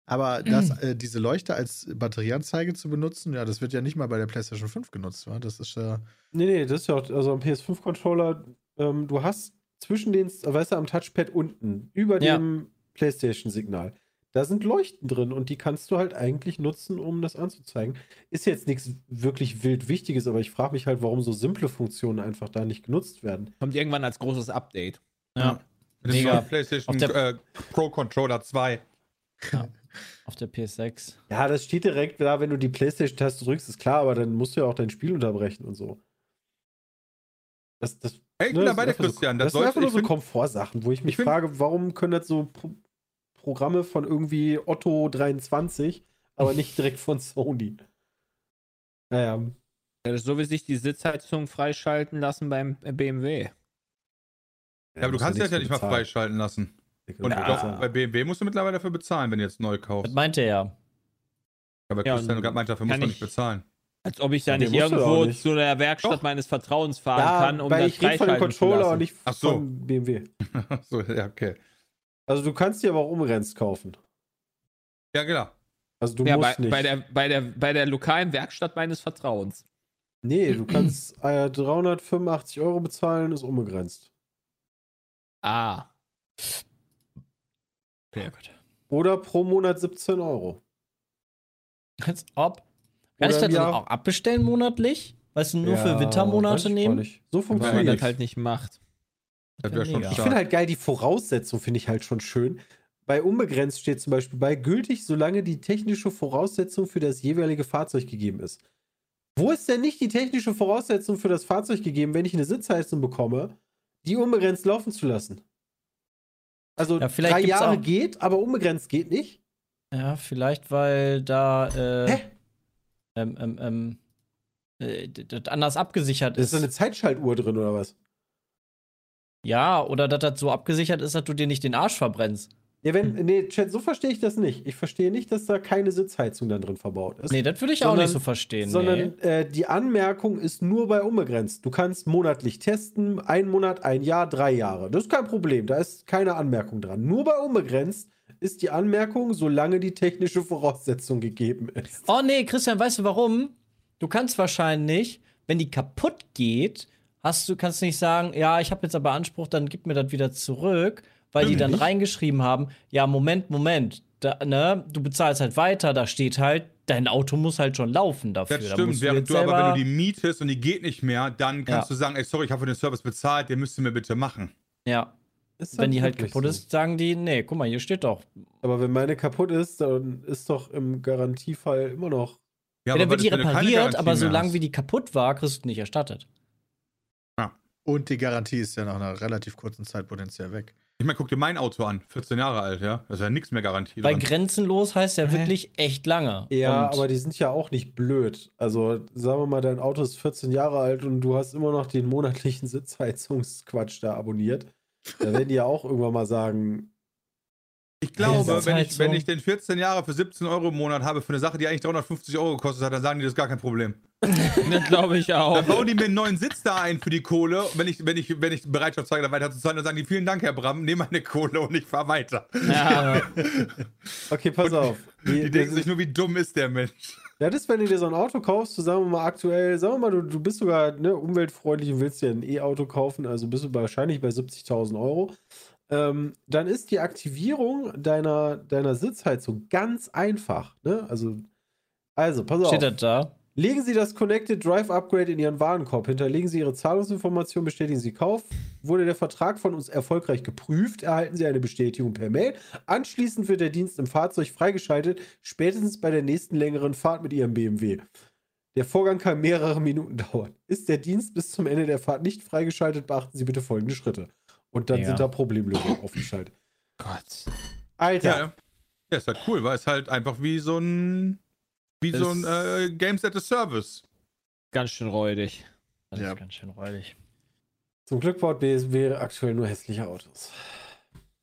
Aber das, äh, diese Leuchte als Batterieanzeige zu benutzen, ja, das wird ja nicht mal bei der PlayStation 5 genutzt, wa? Das ist ja. Nee, nee, das ist ja auch, also am PS5-Controller, ähm, du hast zwischen den, weißt du, am Touchpad unten, über Ja. dem PlayStation-Signal, da sind Leuchten drin und die kannst du halt eigentlich nutzen, um das anzuzeigen. Ist jetzt nichts wirklich wild Wichtiges, aber ich frage mich halt, warum so simple Funktionen einfach da nicht genutzt werden. Kommt irgendwann als großes Update. Ja, Das Mega. PlayStation äh, Pro Controller 2. auf der PS6. Ja, das steht direkt da, wenn du die PlayStation-Taste drückst, ist klar, aber dann musst du ja auch dein Spiel unterbrechen und so. Das, das, Ey, ich ne, bin das dabei, der Christian. So, das Das sind einfach nur so Komfortsachen, wo ich mich ich frage, warum können das so Pro Programme von irgendwie Otto 23, aber nicht direkt von Sony? Naja, Das ist so wie sich die Sitzheizung freischalten lassen beim BMW. Ja, aber du kannst das ja nicht mal freischalten lassen. Und Ja. ich glaube, bei BMW musst du mittlerweile dafür bezahlen, wenn du jetzt neu Das kaufst. meinte er ja. Aber Ja, Christian gerade meint, dafür muss man ich- nicht bezahlen. Als ob ich da nicht irgendwo nicht. zu der Werkstatt Doch. meines Vertrauens fahren Ja, kann, um weil das ich rede von dem freischalten zu Controller lassen. und nicht Ach so. von BMW. so, ja, okay. Also du kannst dir aber auch umrenzt kaufen. Ja, genau. Also du ja, bei, musst nicht. bei, der, bei, der, bei der lokalen Werkstatt meines Vertrauens. nee, du kannst äh, 385 Euro bezahlen, ist unbegrenzt. Ah. Sehr gut. Oder pro Monat 17 Euro. Als ob. Kann ich das dann auch abbestellen monatlich? Weißt du, nur Ja, für Wintermonate ich nehmen? So Weil Weil man funktioniert das halt nicht macht. Das wäre schon. Ich finde halt geil, die Voraussetzung finde ich halt schon schön. Bei unbegrenzt steht zum Beispiel bei gültig, solange die technische Voraussetzung für das jeweilige Fahrzeug gegeben ist. Wo ist denn nicht die technische Voraussetzung für das Fahrzeug gegeben, wenn ich eine Sitzheizung bekomme, die unbegrenzt laufen zu lassen? Also Ja, vielleicht drei Jahre auch- geht, aber unbegrenzt geht nicht. Ja, vielleicht, weil da äh, Hä? ähm, ähm, ähm, äh, das anders abgesichert ist ist. da eine Zeitschaltuhr drin oder was? Ja, oder dass das so abgesichert ist, dass du dir nicht den Arsch verbrennst. Ja, wenn, nee, Chat, so verstehe ich das nicht. Ich verstehe nicht, dass da keine Sitzheizung dann drin verbaut ist. Nee, das würde ich auch Sondern- nicht so verstehen. sondern nee. äh, die Anmerkung ist nur bei unbegrenzt. Du kannst monatlich testen, ein Monat, ein Jahr, drei Jahre. Das ist kein Problem, da ist keine Anmerkung dran. Nur bei unbegrenzt ist die Anmerkung, solange die technische Voraussetzung gegeben ist. Oh nee, Christian, weißt du warum? Du kannst wahrscheinlich, wenn die kaputt geht, hast du kannst nicht sagen, ja, ich habe jetzt aber Anspruch, dann gib mir das wieder zurück, weil die dann Nicht? reingeschrieben haben, ja, Moment, Moment, da, ne, du bezahlst halt weiter, da steht halt, dein Auto muss halt schon laufen dafür. Das Da stimmt, während jetzt du aber, wenn du die mietest und die geht nicht mehr, dann kannst Ja. du sagen, ey, sorry, ich habe für den Service bezahlt, den müsst ihr mir bitte machen. Ja, Ist wenn die halt kaputt so. ist, sagen die, nee, guck mal, hier steht doch. Aber wenn meine kaputt ist, dann ist doch im Garantiefall immer noch. Ja, Ja, dann wird die du repariert, aber solange wie die kaputt war, kriegst du nicht erstattet. Und die Garantie ist ja nach einer relativ kurzen Zeit potenziell weg. Ich meine, guck dir mein Auto an, 14 Jahre alt, ja. Das ist ja nichts mehr Garantie. Bei dran. grenzenlos heißt ja wirklich echt lange. Ja, Und aber die sind ja auch nicht blöd. Also, sagen wir mal, dein Auto ist 14 Jahre alt und du hast immer noch den monatlichen Sitzheizungsquatsch da abonniert. Da werden die ja auch irgendwann mal sagen, Ich glaube, wenn, halt ich, so. wenn ich den 14 Jahre für 17 Euro im Monat habe, für eine Sache, die eigentlich 350 Euro gekostet hat, dann sagen die, das ist gar kein Problem. Das glaube ich auch. Dann bauen die mir einen neuen Sitz da ein für die Kohle. Und wenn ich, wenn ich, wenn ich Bereitschaft zeige, da weiter zu zahlen, dann sagen die, vielen Dank, Herr Bram, nehme meine Kohle und ich fahr weiter. Ja. okay, pass auf. Die Die, denken das, sich nur, wie dumm ist der Mensch. ja, das ist, wenn du dir so ein Auto kaufst, so sagen wir mal aktuell, sagen wir mal, du, du bist sogar ne, umweltfreundlich und willst dir ein E-Auto kaufen, also bist du wahrscheinlich bei 70.000 Euro. Ähm, dann ist die Aktivierung deiner, deiner Sitzheizung ganz einfach. Ne? Also, also, pass auf. steht das da? Legen Sie das Connected Drive Upgrade in Ihren Warenkorb. Hinterlegen Sie Ihre Zahlungsinformation, bestätigen Sie Kauf. Wurde der Vertrag von uns erfolgreich geprüft, erhalten Sie eine Bestätigung per Mail. Anschließend wird der Dienst im Fahrzeug freigeschaltet, spätestens bei der nächsten längeren Fahrt mit Ihrem BMW. Der Vorgang kann mehrere Minuten dauern. Ist der Dienst bis zum Ende der Fahrt nicht freigeschaltet, beachten Sie bitte folgende Schritte. Und dann Ja. sind da Problemlösungen aufgeschaltet. Gott. Alter, Ja, ja, ist halt cool, weil es halt einfach wie so ein, wie so ein äh, Games at a Service. Ganz schön räudig. Das Ja. ist ganz schön räudig. zum Glück baut BSW aktuell nur hässliche Autos.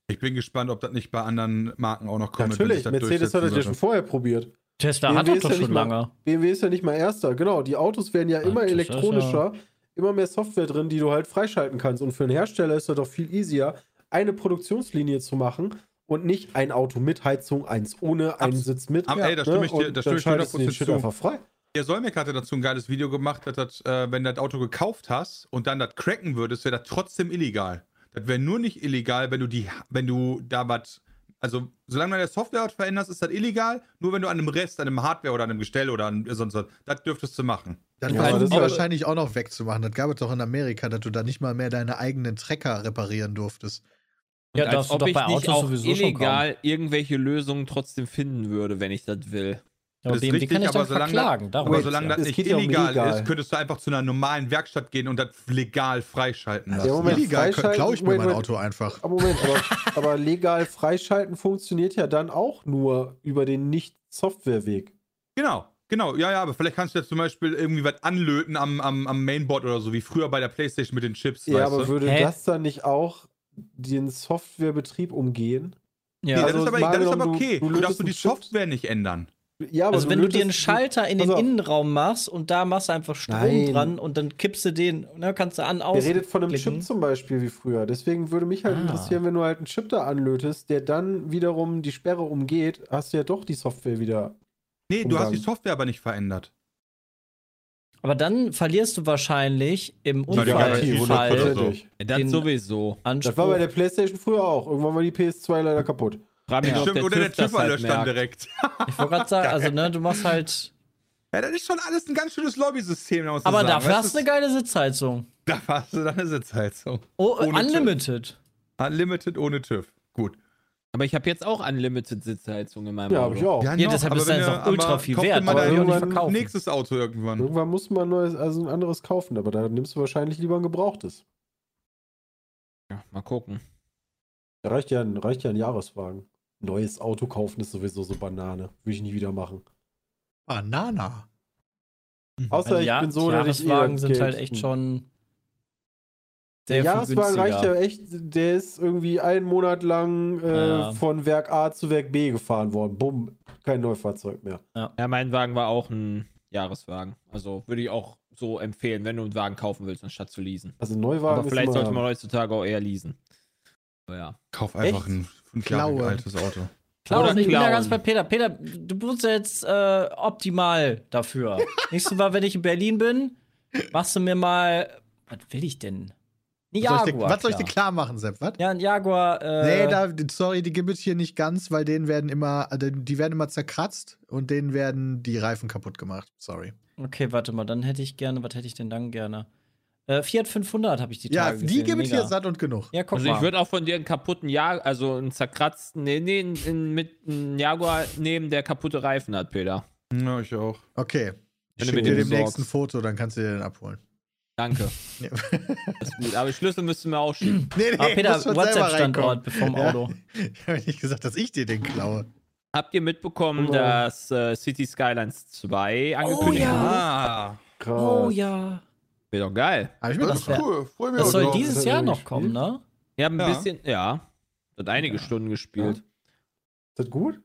Ich bin gespannt, ob das nicht bei anderen Marken auch noch kommt. wenn Natürlich, Mercedes hat das ja schon vorher probiert. Tesla BMW hat das ist doch ja schon nicht mal- lange. BMW ist ja nicht mal erster, genau. Die Autos werden ja Ja, immer elektronischer, immer mehr Software drin, die du halt freischalten kannst. Und für einen Hersteller ist das doch viel easier, eine Produktionslinie zu machen und nicht ein Auto mit Heizung, eins ohne, einen Abs- Sitz mit. Ab- ey, da stimme ich dir- da stimme ich dir den 100% Shit zu. einfach frei. Der Solmec hatte dazu ein geiles Video gemacht, dass das, äh, wenn du das Auto gekauft hast und dann das cracken würdest, wäre das trotzdem illegal. Das wäre nur nicht illegal, wenn du die, wenn du da was, also solange du an der Software was veränderst, ist das illegal. Nur wenn du an einem Rest, an einem Hardware oder an einem Gestell oder an sonst was, das dürftest du machen. Dann Ja, das die wahrscheinlich auch noch wegzumachen. Das gab es doch in Amerika, dass du da nicht mal mehr deine eigenen Trecker reparieren durftest. Ja, als darfst du ob doch ich bei nicht Autos auch sowieso schon illegal irgendwelche Lösungen trotzdem finden würde, wenn ich das will. Ja, aber Das ist richtig, kann ich aber solange verklagen. das, Darum aber solange ja. das Es nicht geht ja um illegal ist, könntest du einfach zu einer normalen Werkstatt gehen und das legal freischalten lassen. Ja, Moment, Illegal freischalten- klaue ich mir Moment, mein. Auto einfach. Aber Moment, aber, aber legal freischalten funktioniert ja dann auch nur über den Nicht-Software-Weg. Genau, genau, ja, ja, aber vielleicht kannst du jetzt zum Beispiel irgendwie was anlöten am, am, am Mainboard oder so, wie früher bei der Playstation mit den Chips, Ja, weißt aber du? würde Hä? das dann nicht auch den Softwarebetrieb umgehen? Ja. Nee, Also, das ist aber, das ist aber du- okay. du Du, darfst nur die. Software nicht ändern. Ja, aber also wenn du dir einen Schalter in den. Innenraum machst und da machst du einfach Strom Nein. dran und dann kippst du den, ne, kannst du an, aus. Der redet von einem klicken. Chip zum Beispiel wie früher. Deswegen würde mich halt Ah. interessieren, wenn du halt einen Chip da anlötest, der dann wiederum die Sperre umgeht, hast du ja doch die Software wieder. Nee, du hast Umgang. die Software aber nicht verändert. Aber dann verlierst du wahrscheinlich im Na, die Garantie, Unfallfall 100 oder so. hundertprozentig. Das sowieso. Anspruch. Das war bei der PlayStation früher auch. Irgendwann war die PS2 leider kaputt. Frag mich, Stimmt, oder der TÜV TÜV das halt löscht dann direkt. ich wollte gerade sagen, also ne, du machst halt. Ja, das ist schon alles ein ganz schönes Lobbysystem. Aber sagen. dafür Weißt hast du eine geile Sitzheizung. Dafür hast du dann eine Sitzheizung. Oh, Ohne unlimited. Unlimited ohne TÜV. Gut. Aber ich habe jetzt auch Unlimited Sitzheizung in meinem Ja, Auto. habe ich auch. Ja, deshalb aber ist das auch ultra aber viel wert, mal aber man nicht verkaufen. nächstes Auto irgendwann. Irgendwann muss man ein neues, also ein anderes kaufen, aber da nimmst du wahrscheinlich lieber ein gebrauchtes. Ja, mal gucken. Da reicht ja, ein- reicht ja ein Jahreswagen. Neues Auto kaufen ist sowieso so Banane. Würde ich nie wieder machen. Banana. Außer Also ich ja, bin so, dass ich Jahreswagen eher sind Geld- halt echt schon. Der Jahreswagen reicht ja echt, der ist irgendwie einen Monat lang äh, Ja. von Werk A zu Werk B gefahren worden. Bumm, kein Neufahrzeug mehr. Ja, mein Wagen war auch ein Jahreswagen. Also würde ich auch so empfehlen, wenn du einen Wagen kaufen willst, anstatt zu leasen. Also ein Neuwagen Aber vielleicht ist sollte man heutzutage auch eher leasen. Aber ja. Kauf einfach Echt? ein fünf Jahre altes Auto. Klaus, Oder ich bin da ganz bei Peter. Peter, du bist jetzt äh, optimal dafür. Nächstes Mal, wenn ich in Berlin bin, machst du mir mal. Was will ich denn? Ein Was soll ich dir, Jaguar. was soll ich dir klar. machen, Sepp? Was? Ja, ein Jaguar. Äh, Nee, da, sorry, die gibt es hier nicht ganz, weil denen werden immer, äh, die werden immer zerkratzt und denen werden die Reifen kaputt gemacht. Sorry. Okay, warte mal, dann hätte ich gerne, was hätte ich denn dann gerne? Äh, Fiat 500 habe ich die Ja, Tage die gesehen. gibt es hier satt und genug. Ja, guck Also ich mal. würde auch von dir einen kaputten Jaguar, also einen zerkratzten, nee, nee, einen- einen mit einem Jaguar nehmen, der kaputte Reifen hat, Peter. Ja, ich auch. Okay. Ich schicke dir ein besorgst. Foto, dann kannst du dir den abholen. Danke. Ja. Das ist gut. Aber Schlüssel müsst du mir auch schicken. Nee, nee, Aber Peter, WhatsApp-Standort vom Ja. Auto. Ich habe nicht gesagt, dass ich dir den klaue. Habt ihr mitbekommen, Oh. dass äh, City Skylines 2 angekündigt ja. wurde? Ah, krass. Oh ja. Wäre doch geil. Hab ich mir das das cool. Freu mich Das soll drauf. dieses er Jahr noch kommen, ne? Ich habe ein Ja. bisschen, ja, hat einige Stunden gespielt. Ist das gut?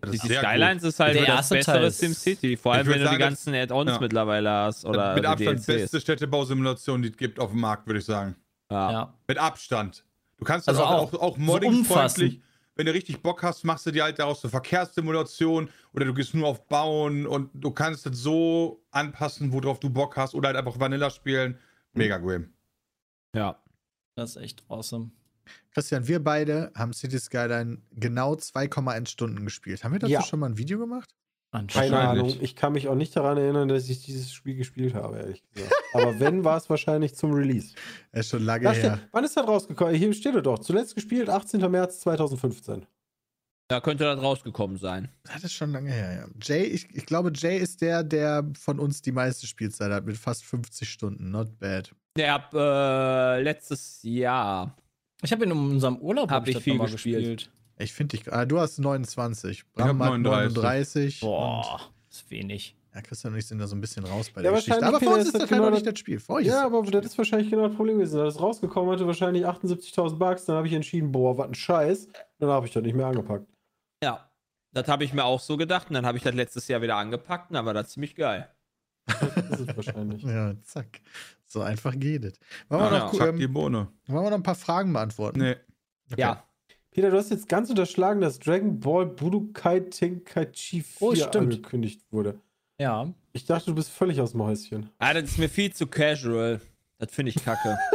Das ist City sehr Skylines ist halt Der das erste bessere SimCity. Vor allem, wenn du die sagen, ganzen Add-ons ja. mittlerweile hast oder Mit die Abstand DLCs. beste Städtebausimulation, die es gibt auf dem Markt, würde ich sagen. Ja. Ja. Mit Abstand. Du kannst Also auch, auch auch, so modding-freundlich, umfassend. wenn du richtig Bock hast, machst du dir halt daraus eine Verkehrssimulation oder du gehst nur auf Bauen und du kannst das so anpassen, worauf du Bock hast oder halt einfach Vanilla spielen. Mega Game. ja. Das ist echt awesome. Christian, wir beide haben City Skyline genau 2,1 Stunden gespielt. Haben wir dazu Ja. schon mal ein Video gemacht? Keine. Ahnung. Ich kann mich auch nicht daran erinnern, dass ich dieses Spiel gespielt habe, ehrlich gesagt. Aber wenn, war es wahrscheinlich zum Release. Das ist schon lange Da her. steht, wann ist das rausgekommen? Hier steht es doch. Zuletzt gespielt, 18. März 2015. Da könnte das rausgekommen sein. Das ist schon lange her, ja. Jay, ich, ich glaube, Jay ist der, der von uns die meiste Spielzeit hat, mit fast 50 Stunden. Not bad. Hab äh, letztes Jahr. Ich habe in unserem Urlaub Hab hab ich viel mal gespielt. Ich finde dich. Ah, du hast 29. hab Bram hat 39. 39. und- Boah, ist wenig. Ja, Christian und ich sind da so ein bisschen raus bei Ja, der Geschichte. Aber für uns ist ist das das halt genau noch nicht das- Spiel. Für Ja, ist aber das ist wahrscheinlich genau das Problem gewesen. Als es rausgekommen hatte, wahrscheinlich 78.000 Bucks. Dann habe ich entschieden, boah, was ein Scheiß. Dann habe ich das nicht mehr angepackt. Ja. Das habe ich mir auch so gedacht. Und dann habe ich das letztes Jahr wieder angepackt. Und dann war das ziemlich geil. Das ist es wahrscheinlich. Ja, zack. So einfach geht es. Wollen, wir Ja, noch, die ähm, Bohne. wollen wir noch ein paar Fragen beantworten? Nee. Okay. Ja. Peter, du hast jetzt ganz unterschlagen, dass Dragon Ball Budokai Tenkaichi 4 Oh, angekündigt wurde. Ja. Ich dachte, du bist völlig aus dem Häuschen. Ah, das ist mir viel zu casual. Das finde ich kacke.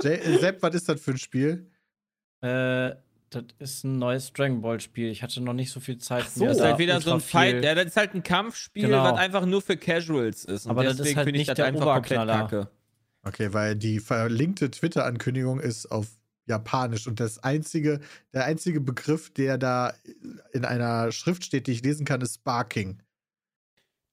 Sepp, was ist das für ein Spiel? Äh, das ist ein neues Dragon Ball Spiel. Ich hatte noch nicht so viel Zeit. Ach so. Das ist halt wieder so ein Fight. Ja, das ist halt ein Kampfspiel, Genau. was einfach nur für Casuals ist. Und Aber das ist deswegen halt finde ich nicht das der einfach komplett kacke. Okay, weil die verlinkte Twitter-Ankündigung ist auf Japanisch und das einzige, der einzige Begriff, der da in einer Schrift steht, die ich lesen kann, ist Sparking.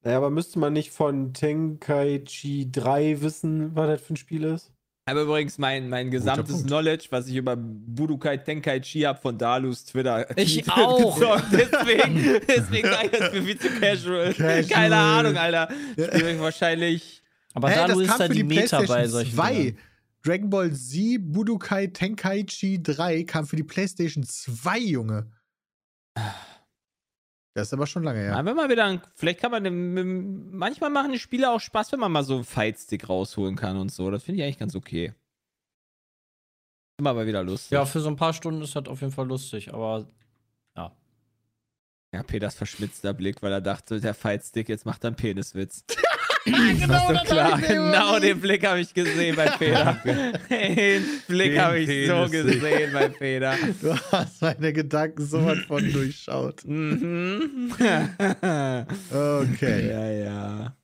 Naja, aber müsste man nicht von Tenkaichi 3 wissen, was das für ein Spiel ist? Aber übrigens, mein, mein gesamtes. Knowledge, was ich über Budokai Tenkaichi habe von Dalus Twitter. Ich auch. besorgt. Deswegen, deswegen sage ich das für viel zu casual. Casual. Keine Ahnung, Alter. Spiel ich wahrscheinlich. Aber Hä, Dalu ist da für die die Meta bei solchen 2. Dingern. Dragon Ball Z Budokai Tenkaichi 3 kam für die PlayStation 2, Junge. Das ist aber schon lange her. Ja. wenn man wieder, ein- vielleicht kann man, manchmal machen die Spiele auch Spaß, wenn man mal so einen Fightstick rausholen kann und so. Das finde ich eigentlich ganz okay. Immer aber wieder lustig. Ja, für so ein paar Stunden ist das auf jeden Fall lustig, aber Ja, Peters verschmitzter Blick, weil er dachte, der Fightstick, jetzt macht er einen Peniswitz. genau, so klar, genau den Blick habe ich gesehen bei Peter. den Blick habe ich so Peniswitz. gesehen bei Peter. Du hast meine Gedanken so was von durchschaut. Mhm. Okay. ja, ja.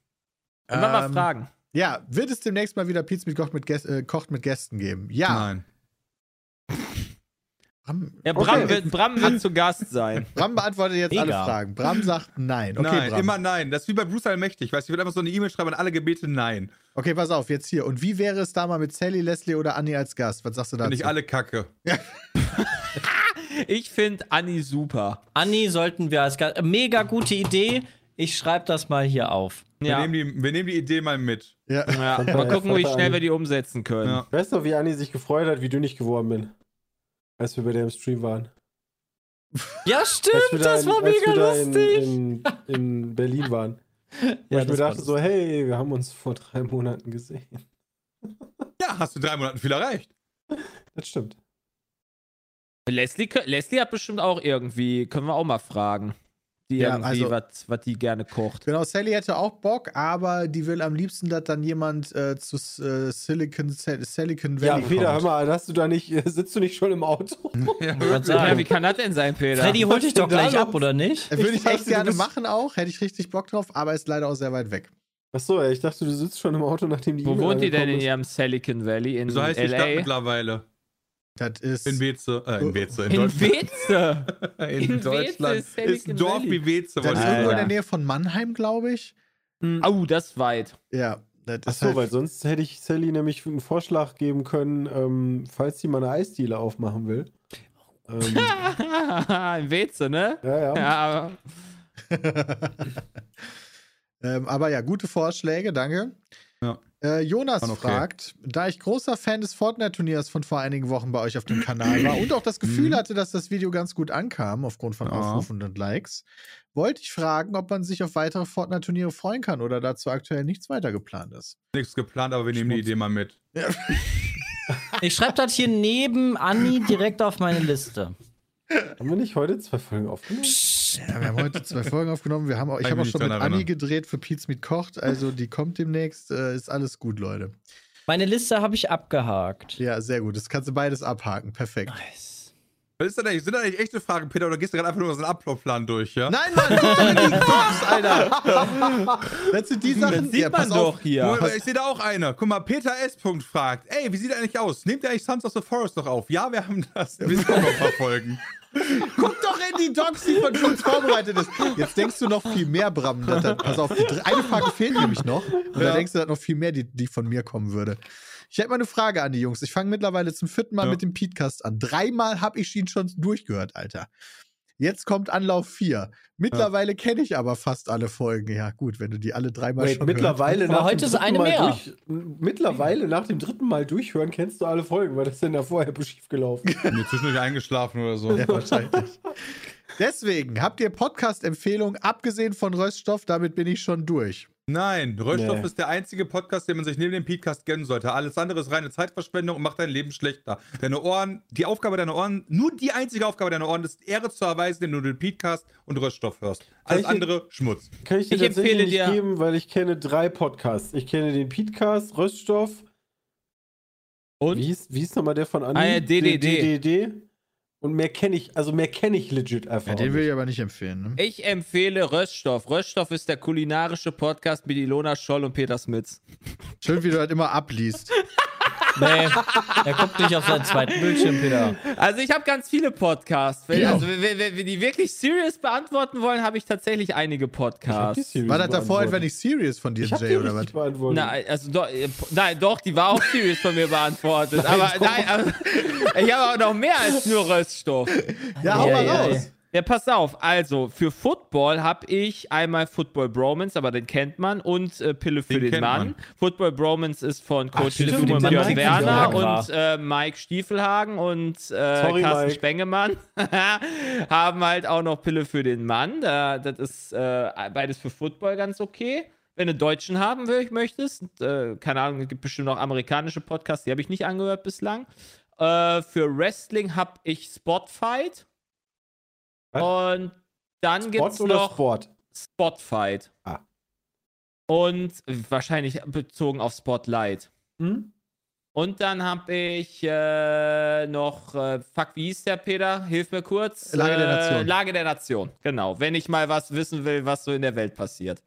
Mal Ähm, fragen. Ja, wird es demnächst mal wieder Pizza mit Kocht mit, Gäst, äh, Kocht mit Gästen geben? Ja. Nein. Bram, Ja, Bram, okay. wird, Bram wird zu Gast sein. Bram beantwortet jetzt alle Mega. Fragen. Bram sagt nein. Okay, nein, Bram. immer nein. Das ist wie bei Bruce Allmächtig. Weißt du, ich würde einfach so eine E-Mail schreiben an alle Gebete nein. Okay, pass auf, jetzt hier. Und wie wäre es da mal mit Sally, Leslie oder Annie als Gast? Was sagst du dazu? Finde ich alle kacke. Ich finde Anni super. Anni sollten wir als Gast. Mega gute Idee. Ich schreibe das mal hier auf. Wir, Ja. nehmen die, wir nehmen die Idee mal mit. Ja. Ja, mal gucken, wie schnell wir die umsetzen können. Ja. Weißt du, wie Anni sich gefreut hat, wie dünnig geworden bin? Als wir bei der im Stream waren. Ja, stimmt, das in, war als mega wir da in, lustig. in, in Berlin waren. Ja, ich mir dachte so, hey, wir haben uns vor drei Monaten gesehen. Ja, hast du drei Monaten viel erreicht. Das stimmt. Leslie, Leslie hat bestimmt auch irgendwie, können wir auch mal fragen. Die Ja, irgendwie, also- was was die gerne kocht. Genau, Sally hätte auch Bock, aber die will am liebsten, dass dann jemand äh, zu äh, Silicon, Silicon Ja, Valley Peter, hör kommt. mal, hast du da nicht, sitzt du nicht schon im Auto? Ja, Ja, wie kann das denn sein, Peter? Freddy holt dich doch gleich ab, oder nicht? Würde Ich ich echt gerne bist- machen auch, hätte ich richtig Bock drauf, aber ist leider auch sehr weit weg. Achso, ich dachte, du sitzt schon im Auto, nachdem die Wo E-Mail wohnt die denn in ihrem Silicon Valley? In So heißt die Stadt LA? mittlerweile. Das ist. In Weze. Äh, in Weze. In, In Deutschland. Weze. in, in Weze Deutschland. ist Ist Silicon ein Dorf wie Weze. das ist ich irgendwo in der Nähe von Mannheim, glaube ich. Oh, das ist weit. Ja, das ist Achso, halt, weil sonst hätte ich Sally nämlich einen Vorschlag geben können, ähm, falls sie mal eine Eisdiele aufmachen will. Ähm, in Weze, ne? ja, ja. Ja, ähm, aber ja, gute Vorschläge, danke. Ja. Äh, Jonas okay. fragt, da ich großer Fan des Fortnite-Turniers von vor einigen Wochen bei euch auf dem Kanal war und auch das Gefühl Mhm. hatte, dass das Video ganz gut ankam, aufgrund von Ja. Aufrufen und Likes, wollte ich fragen, ob man sich auf weitere Fortnite-Turniere freuen kann oder dazu aktuell nichts weiter geplant ist. Nichts geplant, aber wir nehmen die Schmutz. Idee mal mit. Ich schreibe das hier neben Anni direkt auf meine Liste. Haben wir nicht heute zwei Folgen aufgenommen? Ja, wir haben heute zwei Folgen aufgenommen. Wir haben auch, ich habe auch schon mit Anni gedreht für Pete's Meat Kocht. Also die kommt demnächst. Äh, ist alles gut, Leute. Meine Liste habe ich abgehakt. Ja, sehr gut. Das kannst du beides abhaken. Perfekt. Nice. Was ist denn eigentlich? Sind das eigentlich echte Fragen, Peter, oder gehst du gerade einfach nur so einen Ablaufplan durch, ja? Nein, Mann, guck doch in die Docs, Alter. Das sind die Sachen. das sieht man doch hier. Moment, ich sehe da auch eine. Guck mal, Peter S. Punkt fragt, ey, wie sieht er eigentlich aus? Nehmt ihr eigentlich Sons of the Forest noch auf? Ja, wir haben das. Wir sind auch noch ein paar Folgen. Guck doch in die Docs, die von uns vorbereitet ist. Jetzt denkst du noch viel mehr, Bram. dass das- pass auf, eine Frage fehlt nämlich noch. Und da Ja. denkst du, dass noch viel mehr, die, die von mir kommen würde. Ich hätte mal eine Frage an die Jungs. Ich fange mittlerweile zum vierten Mal Ja. mit dem Podcast an. Dreimal habe ich ihn schon durchgehört, Alter. Jetzt kommt Anlauf 4. Mittlerweile kenne ich aber fast alle Folgen. Ja, gut, wenn du die alle dreimal Wait, schon mittlerweile Aber nach heute dem ist eine Mal mehr. Durch, mittlerweile nach dem dritten Mal durchhören kennst du alle Folgen, weil das ist denn da vorher schief gelaufen. Mir zwischendurch eingeschlafen oder so. Ja, wahrscheinlich. Deswegen habt ihr Podcast-Empfehlungen, abgesehen von Röststoff, damit bin ich schon durch. Nein, Röststoff Nee. ist der einzige Podcast, den man sich neben dem Podcast gönnen sollte. Alles andere ist reine Zeitverschwendung und macht dein Leben schlechter. Deine Ohren, die Aufgabe deiner Ohren, nur die einzige Aufgabe deiner Ohren ist, Ehre zu erweisen, indem du den Podcast und Röststoff hörst. Alles andere Schmutz. Kann ich dir Ich empfehle nicht dir- geben, weil ich kenne drei Podcasts. Ich kenne den Petecast, Röststoff. Und? Wie hieß, wie hieß nochmal der von Andi? Ah, ja, DDD. DDD. Und mehr kenne ich, also mehr kenne ich legit einfach. Ja, den will ich aber nicht empfehlen. Ne? Ich empfehle Röststoff. Röststoff ist der kulinarische Podcast mit Ilona Scholl und Peter Smits. Schön, wie du halt immer abliest. Nee, er guckt nicht auf seinen zweiten Bildschirm, Peter. Also ich habe ganz viele Podcasts. Wenn, Ja. also wenn, wenn, wenn die wirklich serious beantworten wollen, habe ich tatsächlich einige Podcasts. War das davor etwa nicht serious von dir, Ich Jay, oder was? Nein, also doch, äh, nein, doch, die war auch serious von mir beantwortet. aber doch. nein, aber, ich habe auch noch mehr als nur Röststoff. Ja, hau Ja, mal ja, raus. Ja, pass auf. Also, für Football habe ich einmal Football Bromance, aber den kennt man, und äh, Pille für Den den, Mann. man. Football Bromance ist von Coach kennt Werner und äh, Mike Stiefelhagen und äh, Sorry, Carsten Mike. Spengemann haben halt auch noch Pille für den Mann. Da, das ist äh, beides für Football ganz okay. Wenn du Deutschen haben möchtest, äh, keine Ahnung, es gibt bestimmt noch amerikanische Podcasts, die habe ich nicht angehört bislang. Äh, für Wrestling habe ich Spotfight. Und dann gibt es Sport oder noch Sport? Spotfight. Ah. Und wahrscheinlich bezogen auf Spotlight. Hm? Und dann habe ich äh, noch, äh, fuck, wie hieß der, Peter? Hilf mir kurz. Lage der äh, Nation. Lage der Nation, genau. Wenn ich mal was wissen will, was so in der Welt passiert.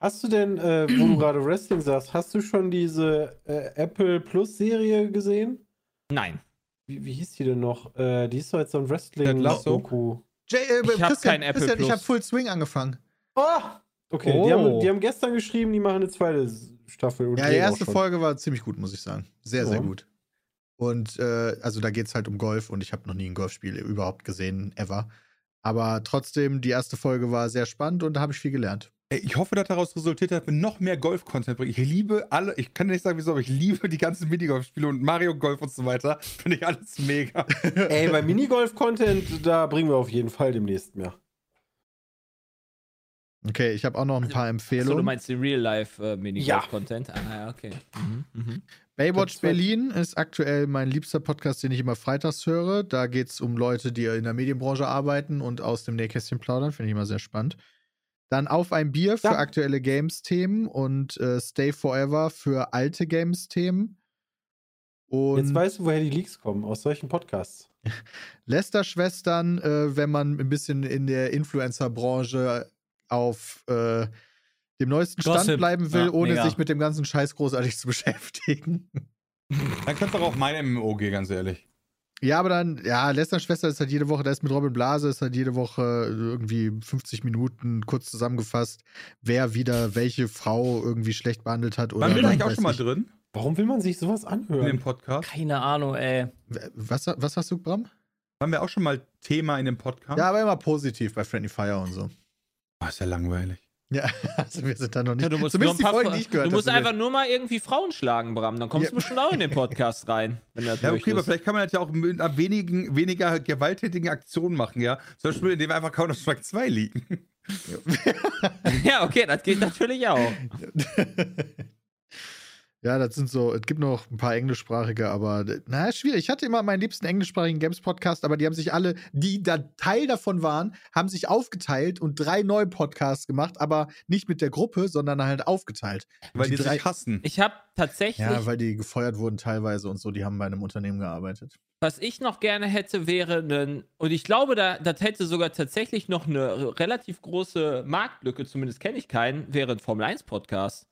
Hast du denn, äh, wo du gerade Wrestling sagst, hast du schon diese äh, Apple Plus Serie gesehen? Nein. Wie, wie hieß die denn noch? Äh, die ist doch jetzt so ein Ted Wrestling Lasso? Doku. Jay, äh, Ich hab Christian, kein Apple Christian, ich Plus. habe Full Swing angefangen. Oh! Okay, Oh. Die, haben, die haben gestern geschrieben, die machen eine zweite Staffel. Und Ja, die erste. Folge war ziemlich gut, muss ich sagen. Sehr, sehr Ja. gut. Und äh, also da geht es halt um Golf und ich habe noch nie ein Golfspiel überhaupt gesehen, ever. Aber trotzdem, die erste Folge war sehr spannend und da habe ich viel gelernt. Ich hoffe, dass daraus resultiert, dass wir noch mehr Golf-Content bringen. Ich liebe alle, ich kann nicht sagen, wieso, aber ich liebe die ganzen Minigolf-Spiele und Mario Golf und so weiter. Finde ich alles mega. Ey, bei Minigolf-Content, da bringen wir auf jeden Fall demnächst mehr. Okay, ich habe auch noch ein paar So, du Empfehlungen. meinst den Real-Life äh, Ja. Minigolf-Content? Ah, ja, okay. Mhm, mhm. Baywatch Das war- Berlin ist aktuell mein liebster Podcast, den ich immer freitags höre. Da geht es um Leute, die in der Medienbranche arbeiten und aus dem Nähkästchen plaudern. Finde ich immer sehr spannend. Dann Auf ein Bier für Ja. aktuelle Games-Themen und äh, Stay Forever für alte Games-Themen. Und Jetzt weißt du, woher die Leaks kommen, aus solchen Podcasts. Lester-Schwestern, äh, wenn man ein bisschen in der Influencer-Branche auf äh, dem neuesten Stand Gossip. bleiben will, Ja, ohne mega. sich mit dem ganzen Scheiß großartig zu beschäftigen. Dann kannst du auch auf mein MMO gehen, ganz ehrlich. Ja, aber dann, ja, Lester-Schwester ist halt jede Woche, da ist mit Robin Blase, ist halt jede Woche irgendwie 50 Minuten kurz zusammengefasst, wer wieder welche Frau irgendwie schlecht behandelt hat. Oder Waren wir eigentlich auch schon mal ich. drin? Warum will man sich sowas In anhören? dem Podcast? Keine Ahnung, ey. Was, was hast du, Bram? Waren wir auch schon mal Thema in dem Podcast? Ja, aber immer positiv bei Friendly Fire und so. Ah, ist ja langweilig. Ja, also wir sind da noch nicht. Ja, du musst, Zumindest nur ein paar, Folgen, die ich gehört du musst einfach nur mal irgendwie Frauen schlagen, Bram. Dann kommst Ja. du bestimmt auch in den Podcast rein. Wenn das Ja, okay, aber vielleicht kann man das ja auch mit einer wenigen, weniger gewalttätigen Aktion machen, ja. Zum Beispiel, indem wir einfach Counter-Strike 2 liegen. ja, okay, das geht natürlich auch. Ja, das sind so, es gibt noch ein paar englischsprachige, aber naja, schwierig. Ich hatte immer meinen liebsten englischsprachigen Games-Podcast, aber die haben sich alle, die da Teil davon waren, haben sich aufgeteilt und drei neue Podcasts gemacht, aber nicht mit der Gruppe, sondern halt aufgeteilt. Und Weil die, drei, sich hassen. Ich habe tatsächlich, ja, weil die gefeuert wurden teilweise und so, die haben bei einem Unternehmen gearbeitet. was ich noch gerne hätte, wäre ein, und ich glaube, da, das hätte sogar tatsächlich noch eine relativ große Marktlücke, zumindest kenne ich keinen, wäre ein Formel 1 Podcast.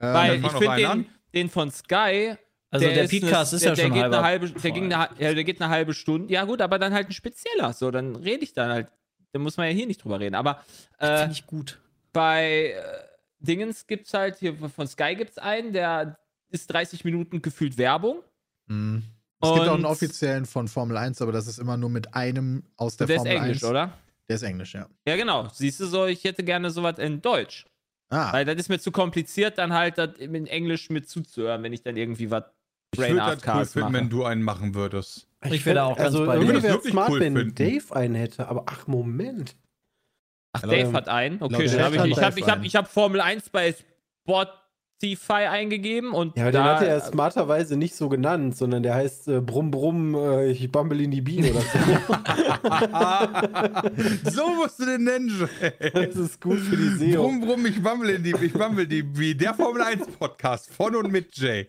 Ähm, Weil ich finde den, den von Sky, Also der, ist Podcast eine, ist der, ja der schon geht halber eine halbe, der, ging eine, ja, der geht eine halbe Stunde. Ja gut, aber dann halt ein spezieller. So, dann rede ich dann halt. Da muss man ja hier nicht drüber reden. Aber äh, Finde ich gut. bei äh, Dingens gibt es halt, hier von Sky gibt es einen, der ist 30 Minuten gefühlt Werbung. mh. Es gibt auch einen offiziellen von Formel 1, aber das ist immer nur mit einem aus der, Der ist Formel Englisch, 1. oder? Der ist Englisch, ja. Ja, genau. Siehst du so, ich hätte gerne sowas in Deutsch. Ah, Weil das ist mir zu kompliziert, dann halt das in Englisch mit zuzuhören, wenn ich dann irgendwie was Ich würde das cool finden, mache. wenn du einen machen würdest. Ich wäre da auch ganz also, bei dir. irgendwie Ich würde das wäre smart, cool wenn finden. Dave einen hätte, aber ach, Moment. Ach, Dave hat einen. Okay, dann Chat hab ich, ich habe ich hab, ich hab Formel 1 bei Spotify eingegeben und Ja, aber den da, hat er ja smarterweise nicht so genannt, sondern der heißt äh, Brumm Brumm, äh, ich bumble in die Bi oder so. so musst du den nennen, Jay. das ist gut für die SEO. Brumm, brumm, ich bammel in die, ich bammel die, wie der Formel 1 Podcast von und mit Jay.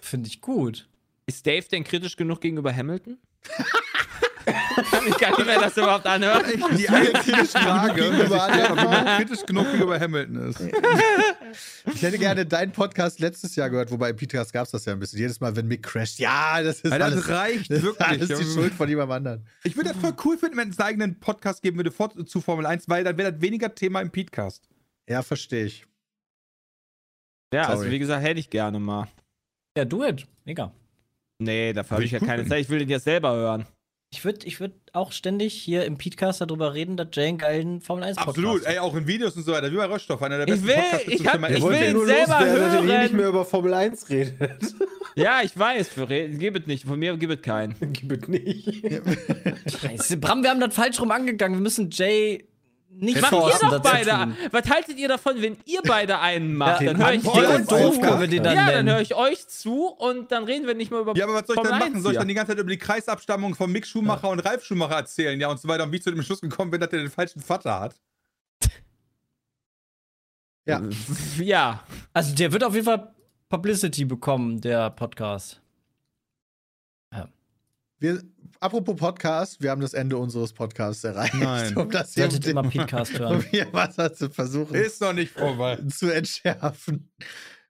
Finde ich gut. ist Dave denn kritisch genug gegenüber Hamilton? Kann ich gar nicht mehr das überhaupt anhören. Die einzige Frage, die kritisch genug gegenüber Hamilton ist. ich hätte gerne deinen Podcast letztes Jahr gehört, wobei im Podcast gab es das ja ein bisschen. Jedes Mal, wenn Mick crasht, ja, das ist Alter, alles, das reicht das ist wirklich. alles die Schuld von jemandem anderen. Ich würde das voll cool finden, wenn es einen eigenen Podcast geben würde vor, zu Formel 1, weil dann wäre das weniger Thema im Podcast. Ja, verstehe ich. Ja, also Sorry. wie gesagt, hätte ich gerne mal. Ja, do it. Mega. Nee, dafür habe Würde ich ja keine. Zeit. Ich will den jetzt selber hören. Ich würde ich würd auch ständig hier im Podcast darüber reden, dass Jay einen geilen Formel 1 Podcast Absolut, ey, auch in Videos und so weiter, wie bei Röststoff, einer der Ich besten will- Podcasts ich hab- ich Essen. will ihn nur selber loswerden, dass ihr hören. nicht mehr über Formel 1 redet. Ja, ich weiß. Gib es nicht. Von mir gibt es keinen. Gib es nicht. Scheiße, Bram, wir haben das falsch rum angegangen. Wir müssen Jay nicht Macht ihr doch beide. tun. Was haltet ihr davon, wenn ihr beide einen macht? Ja, dann höre ich ist zu. dann Ja, dann höre ich euch zu und dann reden wir nicht mehr über Ja, aber was soll ich dann machen? 1 Soll ich dann die ganze Zeit über die Kreisabstammung von Mick Schumacher und Ralf Schumacher erzählen, ja, und so weiter, und wie ich zu dem Schluss gekommen bin, dass er den falschen Vater hat? Ja. Ja. Also, der wird auf jeden Fall Publicity bekommen, der Podcast. Wir, apropos Podcast, wir haben das Ende unseres Podcasts erreicht. Nein. Um das hier, Solltet immer Podcast hören. um hier was zu versuchen Ist noch nicht vorbei. zu entschärfen.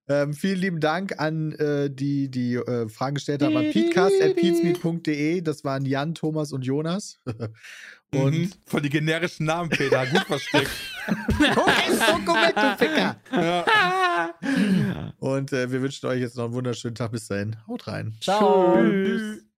Ähm, vielen lieben Dank an äh, die, die äh, Fragen gestellt haben an peatcast.peatsmeet.de. Das waren Jan, Thomas und Jonas. und Mhm. Voll die generischen Namen, Peter, gut versteckt. so korrekt, du Ficker. ja. Und äh, wir wünschen euch jetzt noch einen wunderschönen Tag. Bis dahin. Haut rein. Ciao. Tschüss.